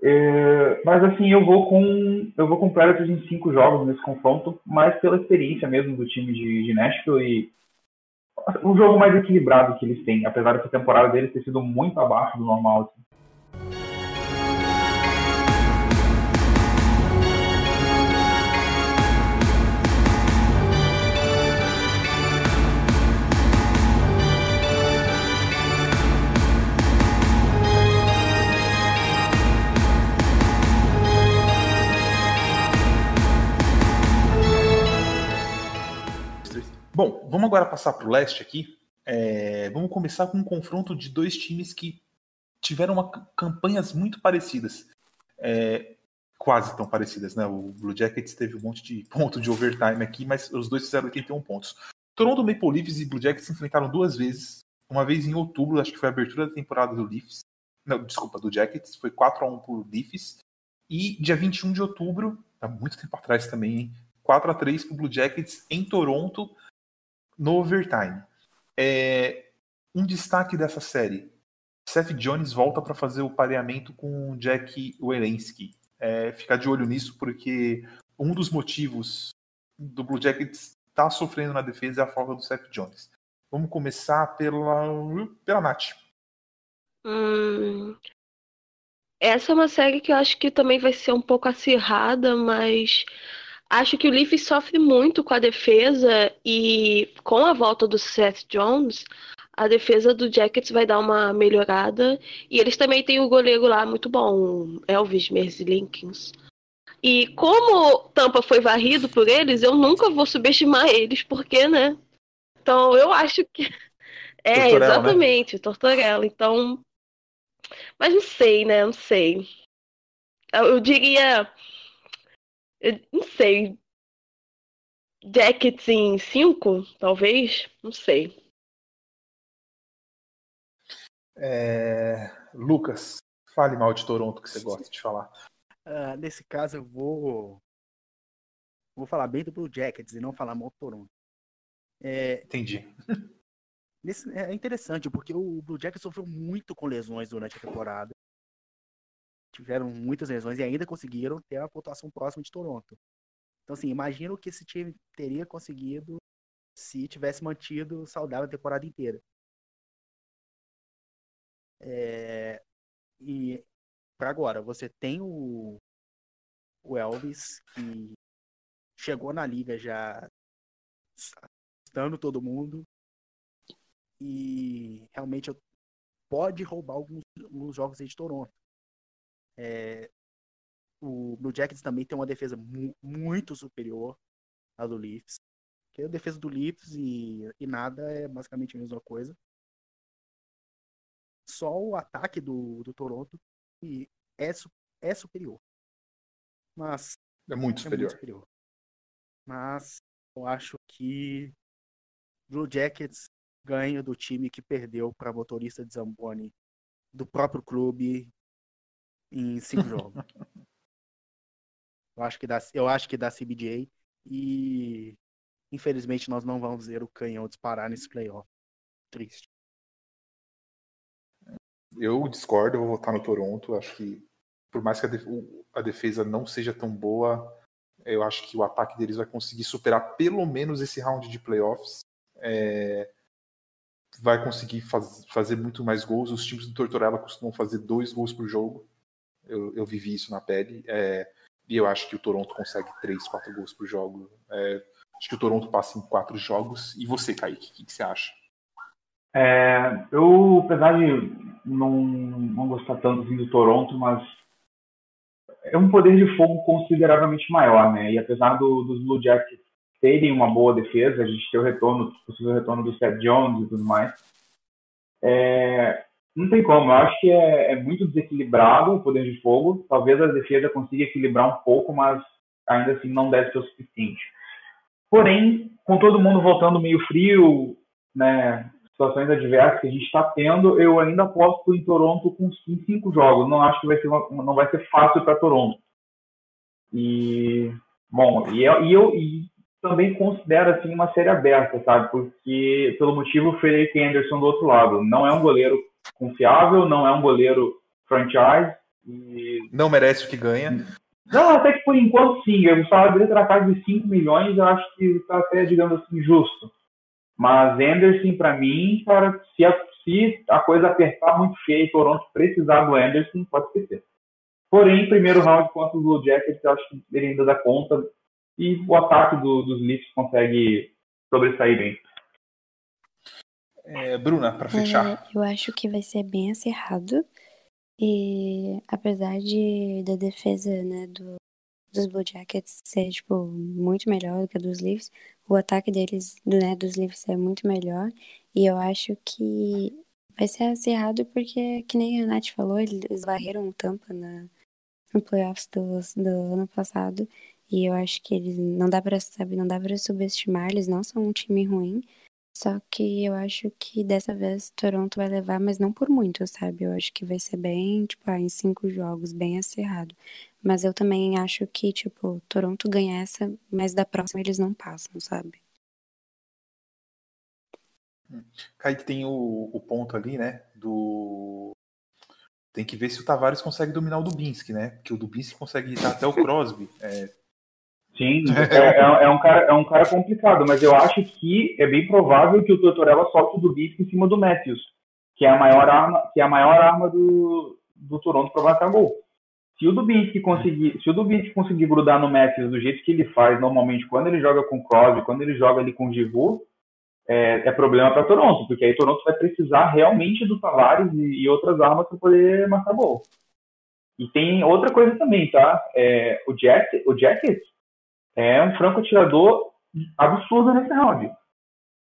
É, mas assim, eu vou com eu vou com Predators em cinco jogos nesse confronto, mais pela experiência mesmo do time de, de Nashville e o jogo mais equilibrado que eles têm, apesar dessa temporada deles ter sido muito abaixo do normal. assim. Bom, vamos agora passar para o leste aqui. É, vamos começar com um confronto de dois times que tiveram uma, campanhas muito parecidas. É, quase tão parecidas, né? O Blue Jackets teve um monte de ponto de overtime aqui, mas os dois fizeram 81 pontos. Toronto Maple Leafs e Blue Jackets se enfrentaram duas vezes. Uma vez em outubro, acho que foi a abertura da temporada do Leafs. Não, desculpa, do Jackets. Foi 4 a 1 pro Leafs. E dia 21 de outubro, há muito tempo atrás também, hein? 4 a 3 pro Blue Jackets em Toronto no overtime. É, um destaque dessa série: Seth Jones volta para fazer o pareamento com Jack Werenski. É, ficar de olho nisso, porque um dos motivos do Blue Jackets estar tá sofrendo na defesa é a falta do Seth Jones. Vamos começar pela, pela Nath. Hum, essa é uma série que eu acho que também vai ser um pouco acirrada, mas acho que o Leafs sofre muito com a defesa e com a volta do Seth Jones, a defesa do Jackets vai dar uma melhorada. E eles também têm o goleiro lá muito bom, Elvis Merzlinkins. E como Tampa foi varrido por eles, eu nunca vou subestimar eles, porque, né? Então eu acho que. É, Tortorella, né? exatamente, Tortorella. Então. Mas não sei, né? Não sei. Eu diria. Eu não sei. Jackets em 5, talvez? Não sei. É, Lucas, fale mal de Toronto que você gosta de falar. Uh, nesse caso, eu vou. Vou falar bem do Blue Jackets e não falar mal do Toronto. É, Entendi. Nesse, é interessante, porque o Blue Jackets sofreu muito com lesões durante a temporada. Tiveram muitas lesões e ainda conseguiram ter a pontuação próxima de Toronto. Então, assim, imagina o que esse time teria conseguido se tivesse mantido saudável a temporada inteira. É, e para agora, você tem o, o Elvis, que chegou na liga já estando todo mundo, e realmente pode roubar alguns, alguns jogos de Toronto. É, o Blue Jackets também tem uma defesa mu muito superior à do Leafs. Que a defesa do Leafs e, e nada é basicamente a mesma coisa. Só o ataque do, do Toronto é, é superior. Mas. É muito superior. É muito superior. Mas eu acho que Blue Jackets ganho do time que perdeu para motorista de Zamboni do próprio clube em cinco jogos. Eu acho que dá, eu acho que dá CBJ e infelizmente nós não vamos ver o canhão disparar nesse playoff. Triste. Eu discordo, eu vou votar no Toronto. Acho que por mais que a defesa não seja tão boa, eu acho que o ataque deles vai conseguir superar pelo menos esse round de playoffs. É, vai conseguir faz, fazer muito mais gols. Os times do Tortorella costumam fazer dois gols por jogo. Eu, eu vivi isso na pele. É, e eu acho que o Toronto consegue três, quatro gols por jogo. É, acho que o Toronto passa em quatro jogos. E você, Kaique, o que, que, você acha? É, eu, apesar de não, não gostar tanto assim, do Toronto, mas é um poder de fogo consideravelmente maior, né? E apesar do, dos Blue Jackets terem uma boa defesa, a gente ter o retorno, possível retorno do Seth Jones e tudo mais. É, não tem como, eu acho que é, é, muito desequilibrado o poder de fogo. Talvez a defesa consiga equilibrar um pouco, mas ainda assim não deve ser o suficiente. Porém, com todo mundo voltando meio frio, né, situações adversas que a gente está tendo, eu ainda aposto em Toronto com cinco jogos. Não acho que vai ser uma, não vai ser fácil para Toronto. E bom, e eu, e eu e também considero assim uma série aberta, sabe? Porque pelo motivo Frederick Anderson do outro lado, não é um goleiro confiável, não é um goleiro franchise e não merece o que ganha. Não, até que por enquanto sim, o salário dele tratado de 5 milhões, eu acho que está até, digamos assim, justo. Mas Anderson, para mim, cara, se a, se a coisa apertar muito feio e Toronto precisar do Anderson, pode esquecer. Porém, primeiro round contra o Blue Jackets, eu acho que ele ainda dá conta e o ataque do, dos Leafs consegue sobressair bem. É, Bruna, para fechar. É, eu acho que vai ser bem acerrado. E apesar de da defesa né, do, dos Blue Jackets ser tipo, muito melhor do que a dos Leafs, o ataque deles, né, dos Leafs é muito melhor. E eu acho que vai ser acirrado porque, que nem a Nath falou, eles varreram o Tampa na, no playoffs do, do ano passado. E eu acho que eles não dá para não dá para subestimar, eles não são um time ruim. Só que eu acho que dessa vez Toronto vai levar, mas não por muito, sabe? Eu acho que vai ser bem, tipo, ah, em cinco jogos, bem acirrado. Mas eu também acho que, tipo, Toronto ganha essa, mas da próxima eles não passam, sabe? Kaique tem o, o ponto ali, né? Do. Tem que ver se o Tavares consegue dominar o Dubinsky, né? Porque o Dubinsky consegue irritar até o Crosby. É, Sim, é, é, é, um cara, é um cara complicado, mas eu acho que é bem provável que o Tortorella solte o Dubisco em cima do Matthews, que é a maior arma, que é a maior arma do, do Toronto para marcar gol. Se o Dubinski conseguir, se o Dubinski conseguir grudar no Matthews do jeito que ele faz normalmente quando ele joga com Crosby, quando ele joga ali com Givu, é, é problema para Toronto, porque aí Toronto vai precisar realmente do Tavares e, e outras armas para poder marcar gol. E tem outra coisa também, tá? É, o Jack, o Jacket, é um franco atirador absurdo nesse round.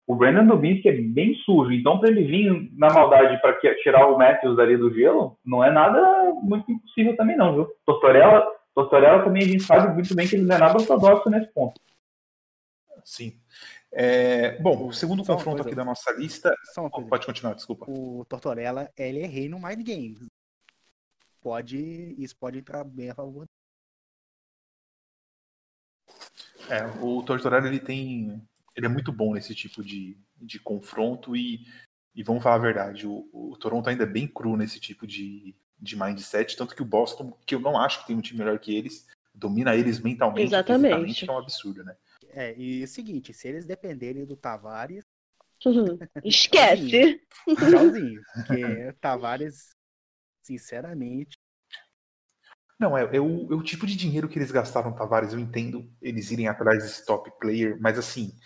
O Brandon Dubinsky é bem sujo, então para ele vir na maldade para tirar o Matthews ali do gelo, não é nada muito impossível também não, viu? Tortorella, Tortorella também a gente sabe muito bem que ele não é nada ortodoxo nesse ponto. Sim. É, bom, o segundo Só confronto aqui da nossa lista. Oh, pode continuar, desculpa. O Tortorella, ele é rei no mind games. Pode, isso pode entrar bem a favor É, o Tortorelli ele tem. Ele é muito bom nesse tipo de, de confronto e, e vamos falar a verdade, o, o Toronto ainda é bem cru nesse tipo de, de mindset, tanto que o Boston, que eu não acho que tem um time melhor que eles, domina eles mentalmente, Exatamente. que é um absurdo, né? É, e é o seguinte, se eles dependerem do Tavares, Uhum. Esquece. tchauzinho. Porque Tavares, sinceramente, Não, é, é o, é o tipo de dinheiro que eles gastaram Tavares, eu entendo eles irem atrás desse top player, mas assim,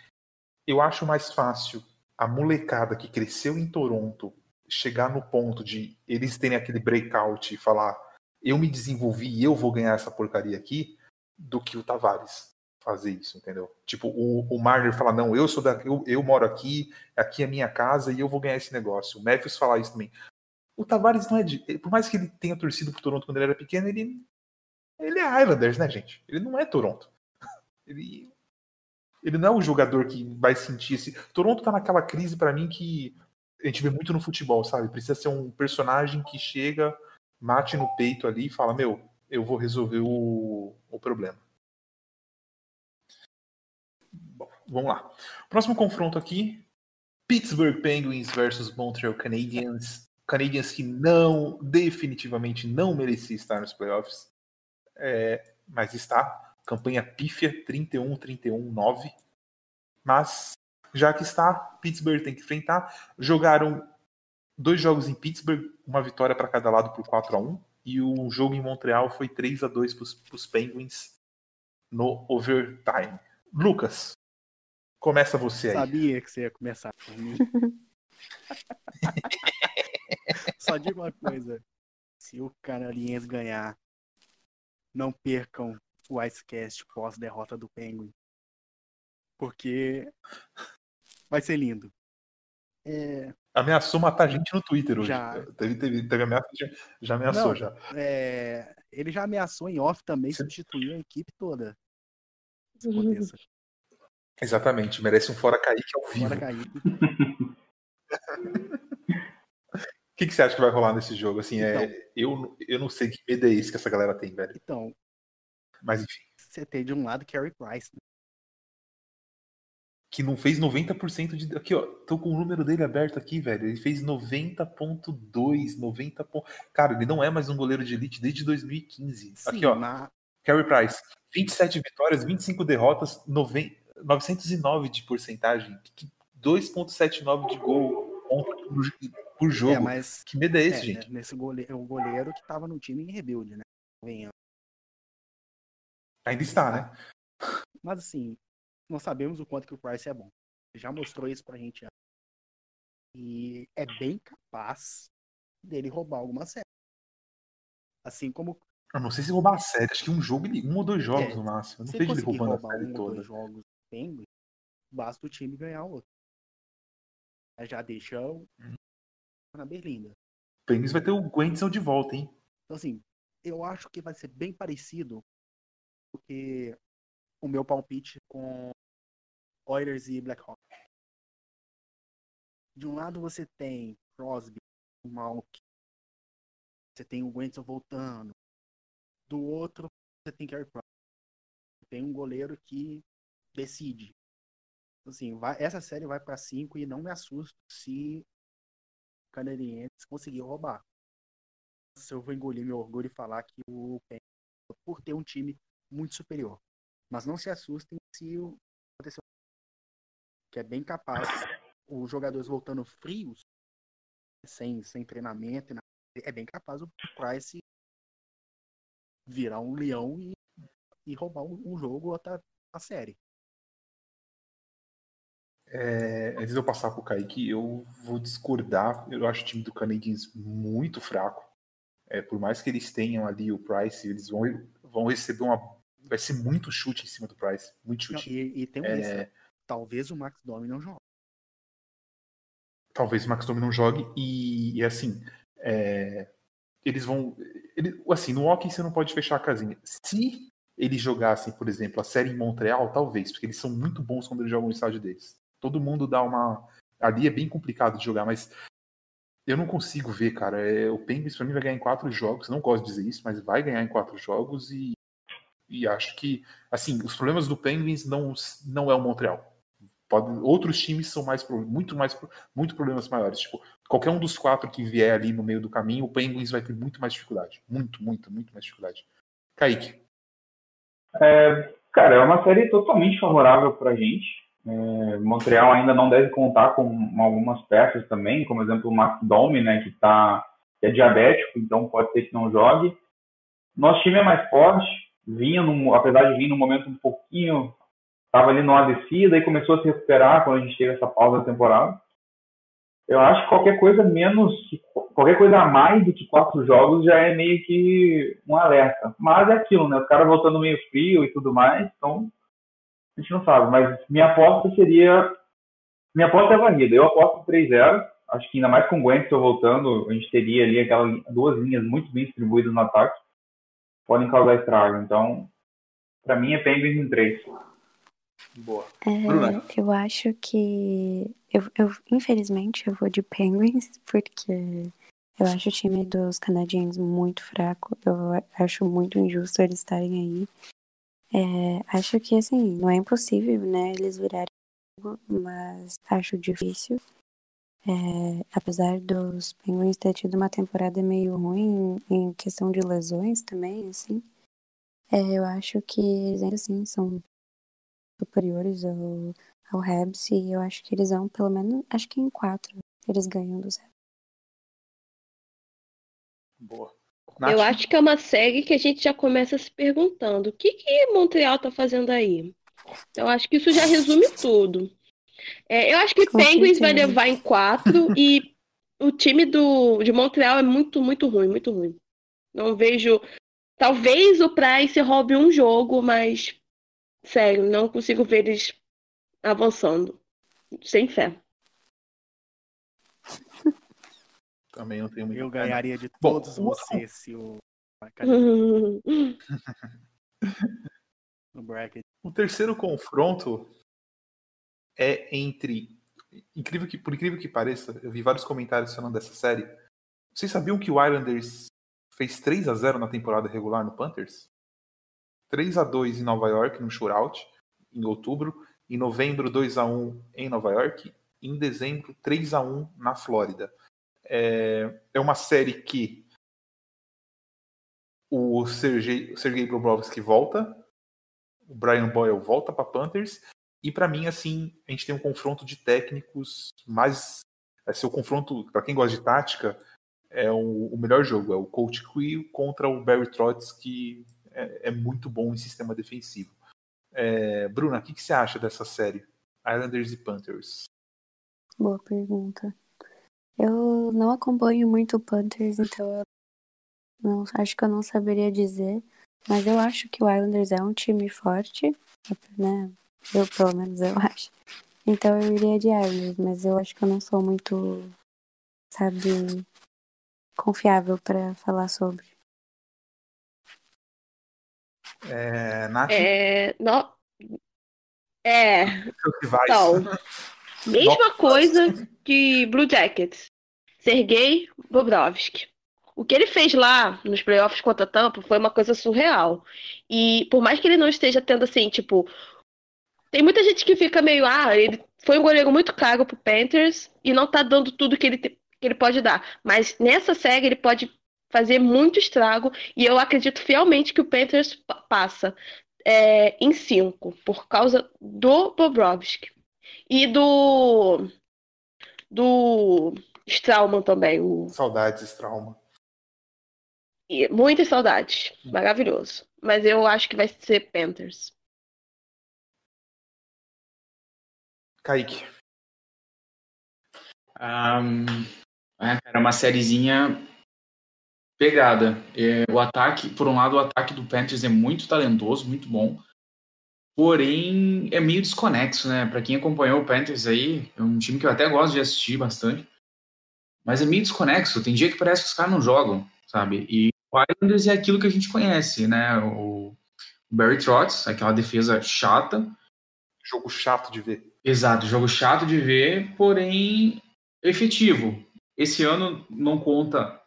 eu acho mais fácil a molecada que cresceu em Toronto chegar no ponto de eles terem aquele breakout e falar eu me desenvolvi e eu vou ganhar essa porcaria aqui, do que o Tavares fazer isso, entendeu? Tipo, o, o Marner falar, não, eu sou da, eu, eu moro aqui, aqui é minha casa e eu vou ganhar esse negócio. O Memphis falar isso também. O Tavares não é de. Por mais que ele tenha torcido pro Toronto quando ele era pequeno, ele. Ele é Islanders, né, gente? Ele não é Toronto. Ele. Ele não é o jogador que vai sentir esse. Toronto tá naquela crise para mim que a gente vê muito no futebol, sabe? Precisa ser um personagem que chega, mate no peito ali e fala: Meu, eu vou resolver o, o problema. Bom, vamos lá. Próximo confronto aqui: Pittsburgh Penguins versus Montreal Canadiens. Canadiens que não, definitivamente não merecia estar nos playoffs, é, mas está. Campanha pífia 31-31-9. Mas já que está, Pittsburgh tem que enfrentar. Jogaram dois jogos em Pittsburgh, uma vitória para cada lado por 4 a 1 e o jogo em Montreal foi 3 a 2 para os Penguins no overtime. Lucas, começa você aí. sabia que você ia começar por mim. Só digo uma coisa. Se o Canadiens ganhar, não percam o Icecast pós-derrota do Penguin. Porque vai ser lindo. É, Ameaçou matar gente no Twitter hoje. Já. Teve, teve, teve ameaça, já, já ameaçou Não, já. é, ele já ameaçou em off também Sim. substituir a equipe toda. Se aconteça. Exatamente, merece um fora Kaique ao vivo. Fora cair. O que, que você acha que vai rolar nesse jogo? Assim, é, Então. eu, eu não sei que medo é esse que essa galera tem, velho. Então, Mas enfim, você tem de um lado Carey Price. né? que não fez 90% de. Aqui, ó, tô com o número dele aberto aqui, velho. Ele fez 90,2, 90. pon- Cara, ele não é mais um goleiro de elite desde 2015. aqui, Sim, ó, mas Carey Price, 27 vitórias, 25 derrotas, 900 909 de porcentagem, que- 2,79 de gol contra por, por jogo. é, mas Que medo é esse, é, gente? nesse goleiro, é o goleiro que tava no time em rebuild, né? Venha. Ainda está, né? Mas assim, nós sabemos o quanto que o Price é bom. Ele já mostrou isso pra gente. antes. E é bem capaz dele roubar alguma série. Assim como Eu não sei se roubar a série, acho que um jogo, um ou dois jogos É, no máximo. Eu não vejo ele roubando a roubar série um ou toda. dois jogos Penguin, basta o time ganhar outro. Já Uhum. Na berlinda. O Penguins vai ter o Gwenzel de volta, hein? Então, assim, eu acho que vai ser bem parecido porque o meu palpite com Oilers e Blackhawks. De um lado você tem Crosby, o Malk, você tem o Gwenson voltando. Do outro, você tem Carey Price. Tem um goleiro que decide. Assim, vai, essa série vai para 5 e não me assusto se Canadiense conseguir roubar. Se eu vou engolir meu orgulho e falar que o Penguins, por ter um time muito superior. Mas não se assustem se o acontecer que é bem capaz os jogadores voltando frios, sem, sem treinamento, é bem capaz o Price virar um leão e, e roubar um, um jogo ou até a série. É, antes de eu passar pro Kaique, eu vou discordar. Eu acho o time do Canadiens muito fraco. É, por mais que eles tenham ali o Price, eles vão, vão receber uma. Vai ser muito chute em cima do Price. Muito Não, chute. e, e tem um É, extra. Talvez o Max Domi não jogue. talvez o Max Domi não jogue. E, e assim, é, eles vão. Ele, assim, no hockey você não pode fechar a casinha. Se eles jogassem, por exemplo, a série em Montreal, talvez, porque eles são muito bons quando eles jogam no estádio deles. Todo mundo dá uma. Ali é bem complicado de jogar, mas eu não consigo ver, cara. É, o Penguins pra mim vai ganhar em quatro jogos. Não gosto de dizer isso, mas vai ganhar em quatro jogos e E acho que, assim, os problemas do Penguins não, não é o Montreal. Pode, outros times são mais muito mais muito problemas maiores. Tipo, qualquer um dos quatro que vier ali no meio do caminho, o Penguins vai ter muito mais dificuldade. Muito, muito, muito mais dificuldade. Kaique. É, cara, é uma série totalmente favorável para a gente. É, Montreal ainda não deve contar com algumas peças também, como exemplo o Max Domi, né, que, tá, que é diabético, então pode ser que não jogue. Nosso time é mais forte, vinha, num, apesar de vir num momento um pouquinho, estava ali numa descida e começou a se recuperar quando a gente teve essa pausa da temporada. Eu acho que qualquer coisa menos, qualquer coisa a mais do que quatro jogos já é meio que um alerta. Mas é aquilo, né? Os caras voltando meio frio e tudo mais, então a gente não sabe. Mas minha aposta seria. Minha aposta é varrida. Eu aposto 3-0. Acho que ainda mais com o Gwenson voltando, a gente teria ali aquelas duas linhas muito bem distribuídas no ataque podem causar estrago. Então, para mim é Penguins em 3. Boa. É, eu acho que. Eu, eu, infelizmente, eu vou de Penguins, porque eu acho o time dos canadienses muito fraco. Eu acho muito injusto eles estarem aí. É, acho que, assim, não é impossível, né, eles virarem, mas acho difícil. É, apesar dos Penguins ter tido uma temporada meio ruim em questão de lesões também, assim, é, eu acho que eles ainda assim são superiores ao, ao Habs e eu acho que eles vão pelo menos, acho que em quatro eles ganham dos Habs. Boa. Nath? Eu acho que é uma série que a gente já começa se perguntando o que que Montreal tá fazendo aí. Eu acho que isso já resume tudo. É, eu acho que Com Penguins certeza. vai levar em quatro e o time do, de Montreal é muito, muito ruim, muito ruim. Não vejo. Talvez o Price roube um jogo, mas sério, não consigo ver eles avançando. Sem fé. Também não tenho muito. Eu ganharia de todos Bom, vocês se o. no bracket. O terceiro confronto é entre. Incrível que, por incrível que pareça, eu vi vários comentários falando dessa série. Vocês sabiam que o Islanders fez 3 a 0 na temporada regular no Panthers? 3 a 2 em Nova York, no shootout, em outubro. Em novembro, 2 a 1 em Nova York. Em dezembro, 3 a 1 na Flórida. É, é uma série que o Sergei, o Sergei Bobrovsky volta, o Brian Boyle volta para Panthers e para mim, assim, a gente tem um confronto de técnicos mais. Vai ser o confronto, para quem gosta de tática, é o, o melhor jogo. É o Coach Quill contra o Barry Trotz, que é, é, muito bom em sistema defensivo. É, Bruna, o que, que você acha dessa série? Islanders e Panthers. Boa pergunta. Eu não acompanho muito o Panthers, então eu não, acho que eu não saberia dizer. Mas eu acho que o Islanders é um time forte, né? Eu, pelo menos, eu acho. Então eu iria de Islanders, mas eu acho que eu não sou muito, sabe, confiável para falar sobre. É, Nath? É, não, é, então, mesma coisa que Blue Jackets. Sergei Bobrovsky. O que ele fez lá nos playoffs contra Tampa foi uma coisa surreal. E por mais que ele não esteja tendo assim, tipo, tem muita gente que fica meio, ah, ele foi um goleiro muito caro pro Panthers e não tá dando tudo que ele, que ele pode dar. Mas nessa série ele pode fazer muito estrago e eu acredito fielmente que o Panthers passa é, em cinco por causa do Bobrovsky e do do Strauman também. O... Saudades, Strauman. E, muitas saudades. Maravilhoso. Mas eu acho que vai ser Panthers. Kaique. Um, é, cara, uma sériezinha pegada. É, o ataque, por um lado, o ataque do Panthers é muito talentoso, muito bom. Porém, é meio desconexo, né? Para quem acompanhou o Panthers aí, é um time que eu até gosto de assistir bastante. Mas é meio desconexo. Tem dia que parece que os caras não jogam, sabe? E o Islanders é aquilo que a gente conhece, né? O Barry Trotz, aquela defesa chata. Jogo chato de ver. Exato, jogo chato de ver, porém efetivo. Esse ano não conta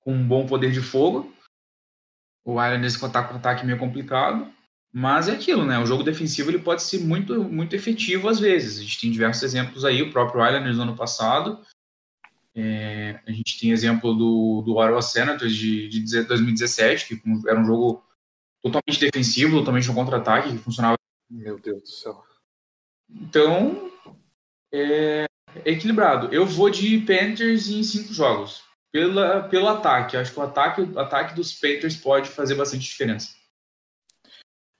com um bom poder de fogo, O Islanders com ataque, ataque meio complicado, mas é aquilo, né? O jogo defensivo ele pode ser muito, muito efetivo às vezes. A gente tem diversos exemplos aí, o próprio Islanders no ano passado. É, a gente tem exemplo do, do Ottawa Senators de, de 2017, que era um jogo totalmente defensivo, totalmente no contra-ataque, que funcionava. Meu Deus do céu. Então, é, é equilibrado. Eu vou de Panthers em cinco jogos. Pela, pelo ataque. Acho que o ataque, o ataque dos Panthers pode fazer bastante diferença.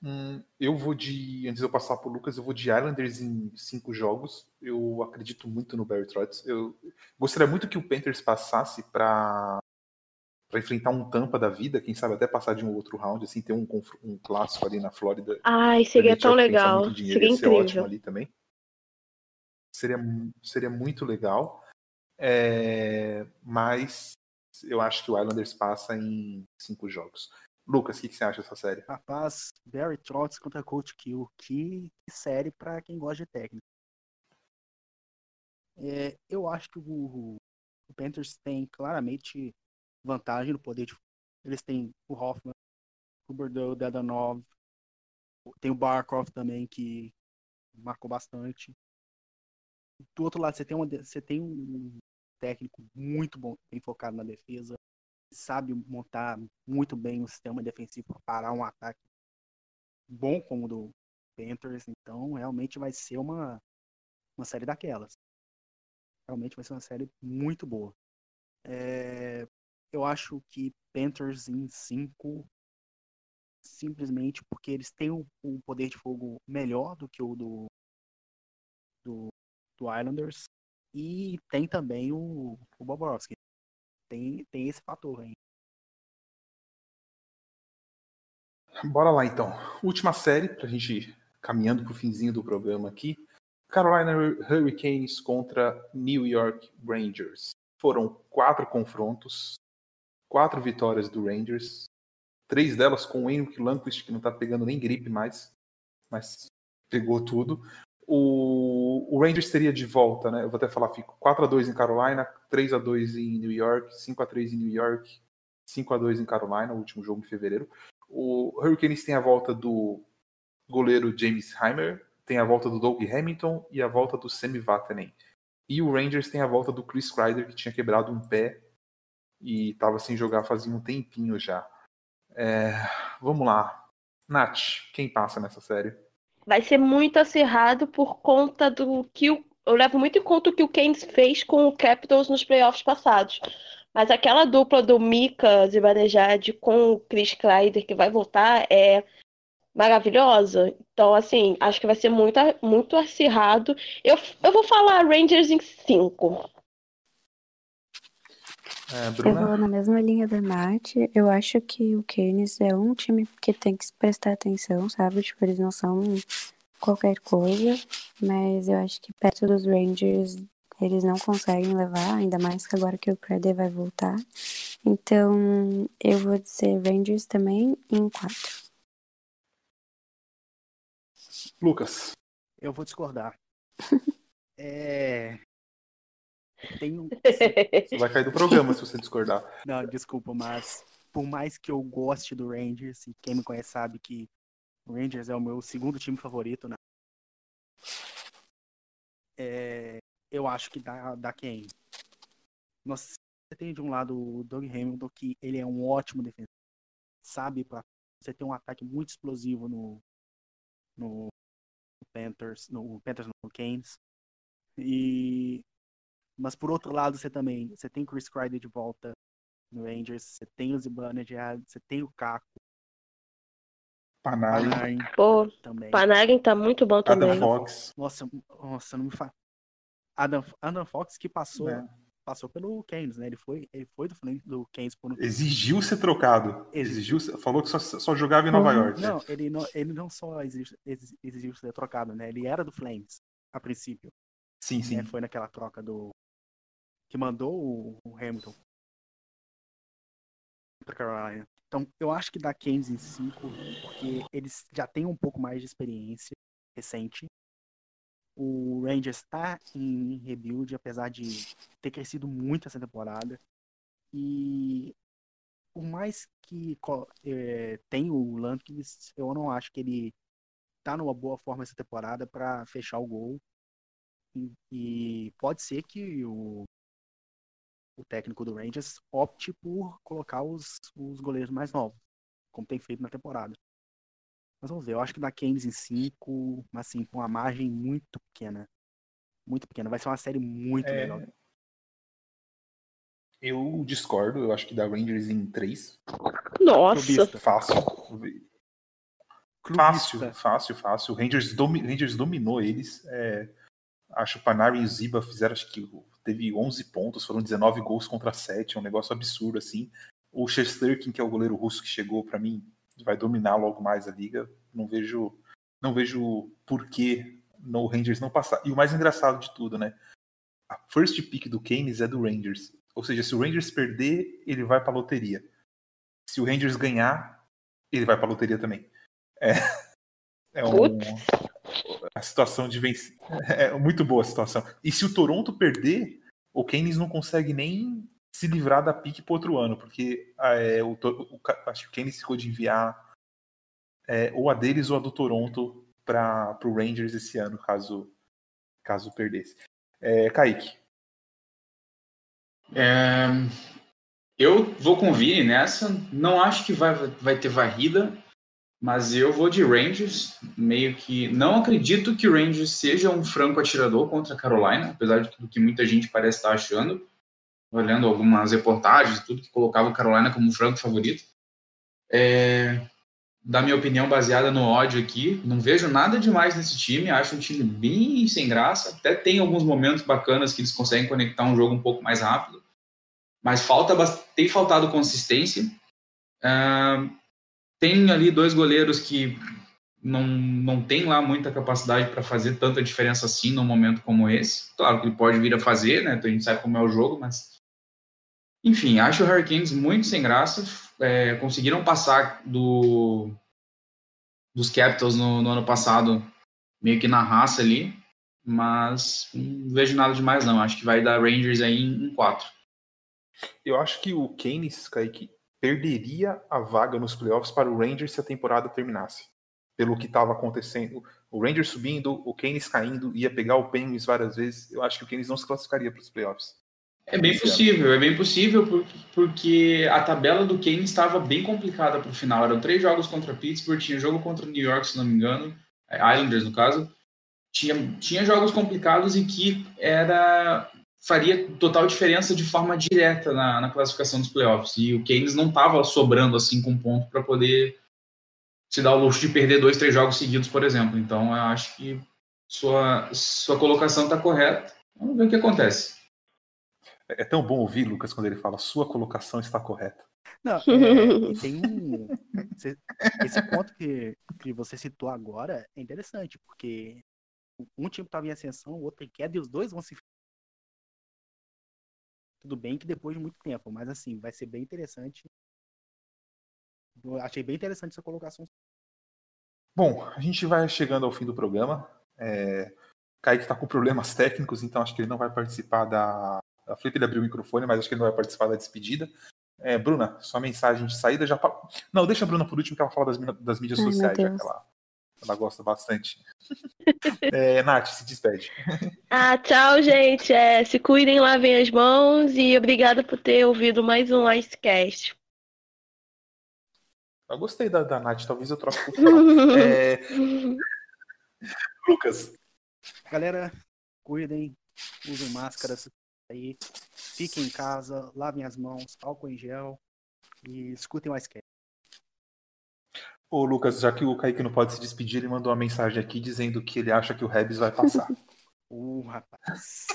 Hum, eu vou de. Antes de eu passar para o Lucas, eu vou de Islanders em cinco jogos. Eu acredito muito no Barry Trotz. Eu gostaria muito que o Panthers passasse para para enfrentar um Tampa da vida, quem sabe até passar de um outro round, assim, ter um, um clássico ali na Flórida. Ai, seria tão legal. Seria incrível. ótimo ali também. Seria, seria muito legal. É, mas eu acho que o Islanders passa em cinco jogos. Lucas, o que, que, você acha dessa série? Rapaz, Barry Trotz contra Coach Kill. Que, série para quem gosta de técnica. É, eu acho que o, o Panthers tem claramente vantagem no poder de. Eles têm o Hoffman, o Bordeaux, o Dadanov, tem o Barkov também, que marcou bastante. Do outro lado, você tem, uma, você tem um técnico muito bom, bem focado na defesa, sabe montar muito bem o sistema defensivo para parar um ataque bom como o do Panthers. Então, realmente vai ser uma, uma série daquelas. Realmente vai ser uma série muito boa. É, eu acho que Panthers em 5 simplesmente porque eles têm um, um, poder de fogo melhor do que o do, do, do Islanders e tem também o, o Bobrovsky. Tem, tem esse fator aí. Bora lá então. Última série, pra gente ir caminhando pro finzinho do programa aqui. Carolina Hurricanes contra New York Rangers. Foram quatro confrontos, quatro vitórias do Rangers, três delas com o Henrik Lundqvist, que não tá pegando nem gripe mais, mas pegou tudo. O, o, Rangers teria de volta, né? Eu vou até falar, fico 4 a 2 em Carolina, 3 a 2 em New York, 5 a 3 em New York, 5 a 2 em Carolina, o último jogo em fevereiro. O Hurricanes tem a volta do goleiro James Heimer, tem a volta do Doug Hamilton e a volta do Semi Vatanen. E o Rangers tem a volta do Chris Kreider, que tinha quebrado um pé e estava sem jogar fazia um tempinho já. É, vamos lá. Nath, quem passa nessa série? Vai ser muito acirrado por conta do que o, eu levo muito em conta o que o Keynes fez com o Capitals nos playoffs passados. Mas aquela dupla do Mika Zibanejad com o Chris Kreider que vai voltar é maravilhosa. Então, assim, acho que vai ser muito, muito acirrado. Eu, eu vou falar Rangers em 5. É, eu vou na mesma linha da Nath. Eu acho que o Keynes é um time que tem que prestar atenção, sabe? Tipo, eles não são qualquer coisa, mas eu acho que perto dos Rangers eles não conseguem levar, ainda mais que agora que o Crowder vai voltar. Então, eu vou dizer Rangers também em 4. Lucas. Eu vou discordar. é, tem um... Você vai cair do programa se você discordar. Não, desculpa, mas por mais que eu goste do Rangers, e quem me conhece sabe que o Rangers é o meu segundo time favorito, né? É, eu acho que dá, dá quem? Nossa, você tem de um lado o Doug Hamilton, que ele é um ótimo defensor. Sabe, pra, você tem um ataque muito explosivo no, no Panthers, no Panthers, no Canes. E mas por outro lado, você também, você tem Chris Kreider de volta no Rangers, você tem o Zibanejad, você tem o Caco. Panarin. Pô, também. Panarin tá muito bom também. Adam Fox. Nossa, nossa, não me fala. Adam, Adam Fox que passou, é. passou pelo Keynes, né? Ele foi, ele foi do, do Keynes por Exigiu ser trocado. Exigiu, falou que só, só jogava em Nova não, York. Não, ele não, ele não só exigiu, exigiu ser trocado, né? Ele era do Flames a princípio. Sim, sim. Né? Foi naquela troca do que mandou o Hamilton para Carolina. Então, eu acho que dá Keynes em 5, porque eles já têm um pouco mais de experiência recente. O Rangers está em rebuild, apesar de ter crescido muito essa temporada. E por mais que é, tem o Lampkins, eu não acho que ele tá numa boa forma essa temporada para fechar o gol. E, e pode ser que o, o técnico do Rangers opte por colocar os, os goleiros mais novos, como tem feito na temporada. Mas vamos ver, eu acho que dá Keynes em 5, mas assim, com uma margem muito pequena. Muito pequena. Vai ser uma série muito É, legal. Eu discordo, eu acho que dá Rangers em 3. Nossa. Clubista. Fácil. Fácil, Clubista. fácil, fácil. O Rangers, domi- Rangers dominou eles. É, acho que o Panarin e o Ziba fizeram, acho que teve 11 pontos, foram 19 gols contra 7, é um negócio absurdo, assim. O Shesterkin, que é o goleiro russo que chegou, pra mim, vai dominar logo mais a liga. Não vejo, não vejo por que no Rangers não passar. E o mais engraçado de tudo, né? A first pick do Keynes é do Rangers. Ou seja, se o Rangers perder, ele vai pra loteria. Se o Rangers ganhar, ele vai pra loteria também. É, é um, Putz. A situação de vencer. É muito boa a situação. E se o Toronto perder, o Keynes não consegue nem se livrar da pique pro outro ano, porque ah, é, o, o acho que o Keynes ficou de enviar é, ou a deles ou a do Toronto para o Rangers esse ano, caso, caso perdesse. É, Kaique, É, eu vou Vini nessa. Não acho que vai, vai ter varrida, mas eu vou de Rangers. Meio que. Não acredito que o Rangers seja um franco atirador contra a Carolina, apesar de tudo que muita gente parece estar achando. Olhando algumas reportagens tudo que colocava a Carolina como um franco favorito. É, da minha opinião baseada no ódio aqui, não vejo nada demais nesse time. Acho um time bem sem graça. Até tem alguns momentos bacanas que eles conseguem conectar um jogo um pouco mais rápido mas falta tem faltado consistência. Ah, tem ali dois goleiros que não, não tem lá muita capacidade para fazer tanta diferença assim num momento como esse. Claro que ele pode vir a fazer, né? Então a gente sabe como é o jogo, mas enfim, acho o Hurricanes muito sem graça. É, conseguiram passar do dos Capitals no, no ano passado meio que na raça ali, mas não vejo nada demais não. Acho que vai dar Rangers aí em 4. eu acho que o Keynes, Kaique, perderia a vaga nos playoffs para o Rangers se a temporada terminasse. Pelo que estava acontecendo. O Rangers subindo, o Keynes caindo, ia pegar o Penguins várias vezes. Eu acho que o Keynes não se classificaria para os playoffs. É bem possível, é bem possível por- porque a tabela do Kane estava bem complicada para o final. Eram três jogos contra Pittsburgh, tinha jogo contra New York, se não me engano, é, Islanders no caso. Tinha, tinha jogos complicados e que era faria total diferença de forma direta na, na classificação dos playoffs. E o Keynes não estava sobrando assim com ponto para poder se dar o luxo de perder dois, três jogos seguidos, por exemplo. Então eu acho que sua, sua colocação está correta. Vamos ver o que acontece. É é tão bom ouvir, Lucas, quando ele fala sua colocação está correta. Não, é, e tem um. Esse ponto que, que você citou agora é interessante, porque um time estava em ascensão, o outro em queda, e os dois vão se. Tudo bem que depois de muito tempo, mas assim, vai ser bem interessante. Eu achei bem interessante essa colocação. Bom, a gente vai chegando ao fim do programa. É... Kaique está com problemas técnicos, então acho que ele não vai participar da. A Flip ele abriu o microfone, mas acho que ele não vai participar da despedida. É, Bruna, sua mensagem de saída já. Não, deixa a Bruna por último, que ela fala das, das mídias Ai, sociais, já que ela, ela gosta bastante. é, Nath, se despede. Ah, tchau, gente. É, se cuidem, lavem as mãos e obrigada por ter ouvido mais um Icecast. Eu gostei da, da Nath, talvez eu troque por. É, Lucas, Galera, cuidem, usem máscaras aí, fiquem em casa, lavem as mãos, álcool em gel e escutem o Icecast. Ô, Lucas, já que o Kaique não pode se despedir, ele mandou uma mensagem aqui dizendo que ele acha que o Rebs vai passar. Uh, rapaz.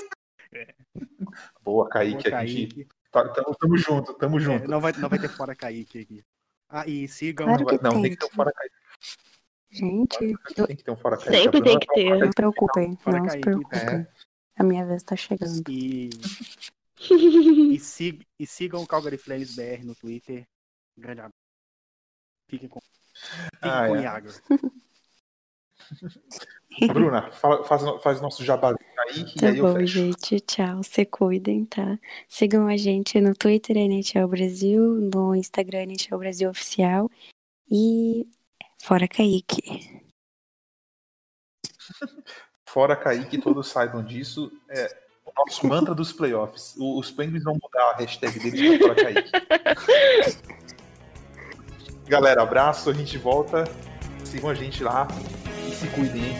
Boa, Kaique. Boa, a gente Kaique. tá, tamo, tamo junto, tamo É, junto. não, vai, não vai ter fora Kaique aqui. Ah, e sigam. Claro não, não, tem tem. que ter um fora Kaique. Gente, eu- Tem que ter um fora Kaique. Sempre tem que ter. não se preocupem, não se preocupem. A minha vez tá chegando. E, e, sig, e sigam o Calgary Flames BR no Twitter. Grande abraço. Fiquem com, Ah, é. o Iago. Bruna, fala- faz, faz nosso jabazinho aí Kaique, Tá e aí eu bom, fecho. gente. Tchau. Se cuidem, tá? Sigam a gente no Twitter NHL Brasil, no Instagram NHL Brasil Oficial e fora Kaique. Fora Kaique, todos saibam disso. É o nosso mantra dos playoffs. Os Penguins vão mudar a hashtag deles para Fora Kaique. Galera, abraço, a gente volta. Sigam a gente lá e se cuidem?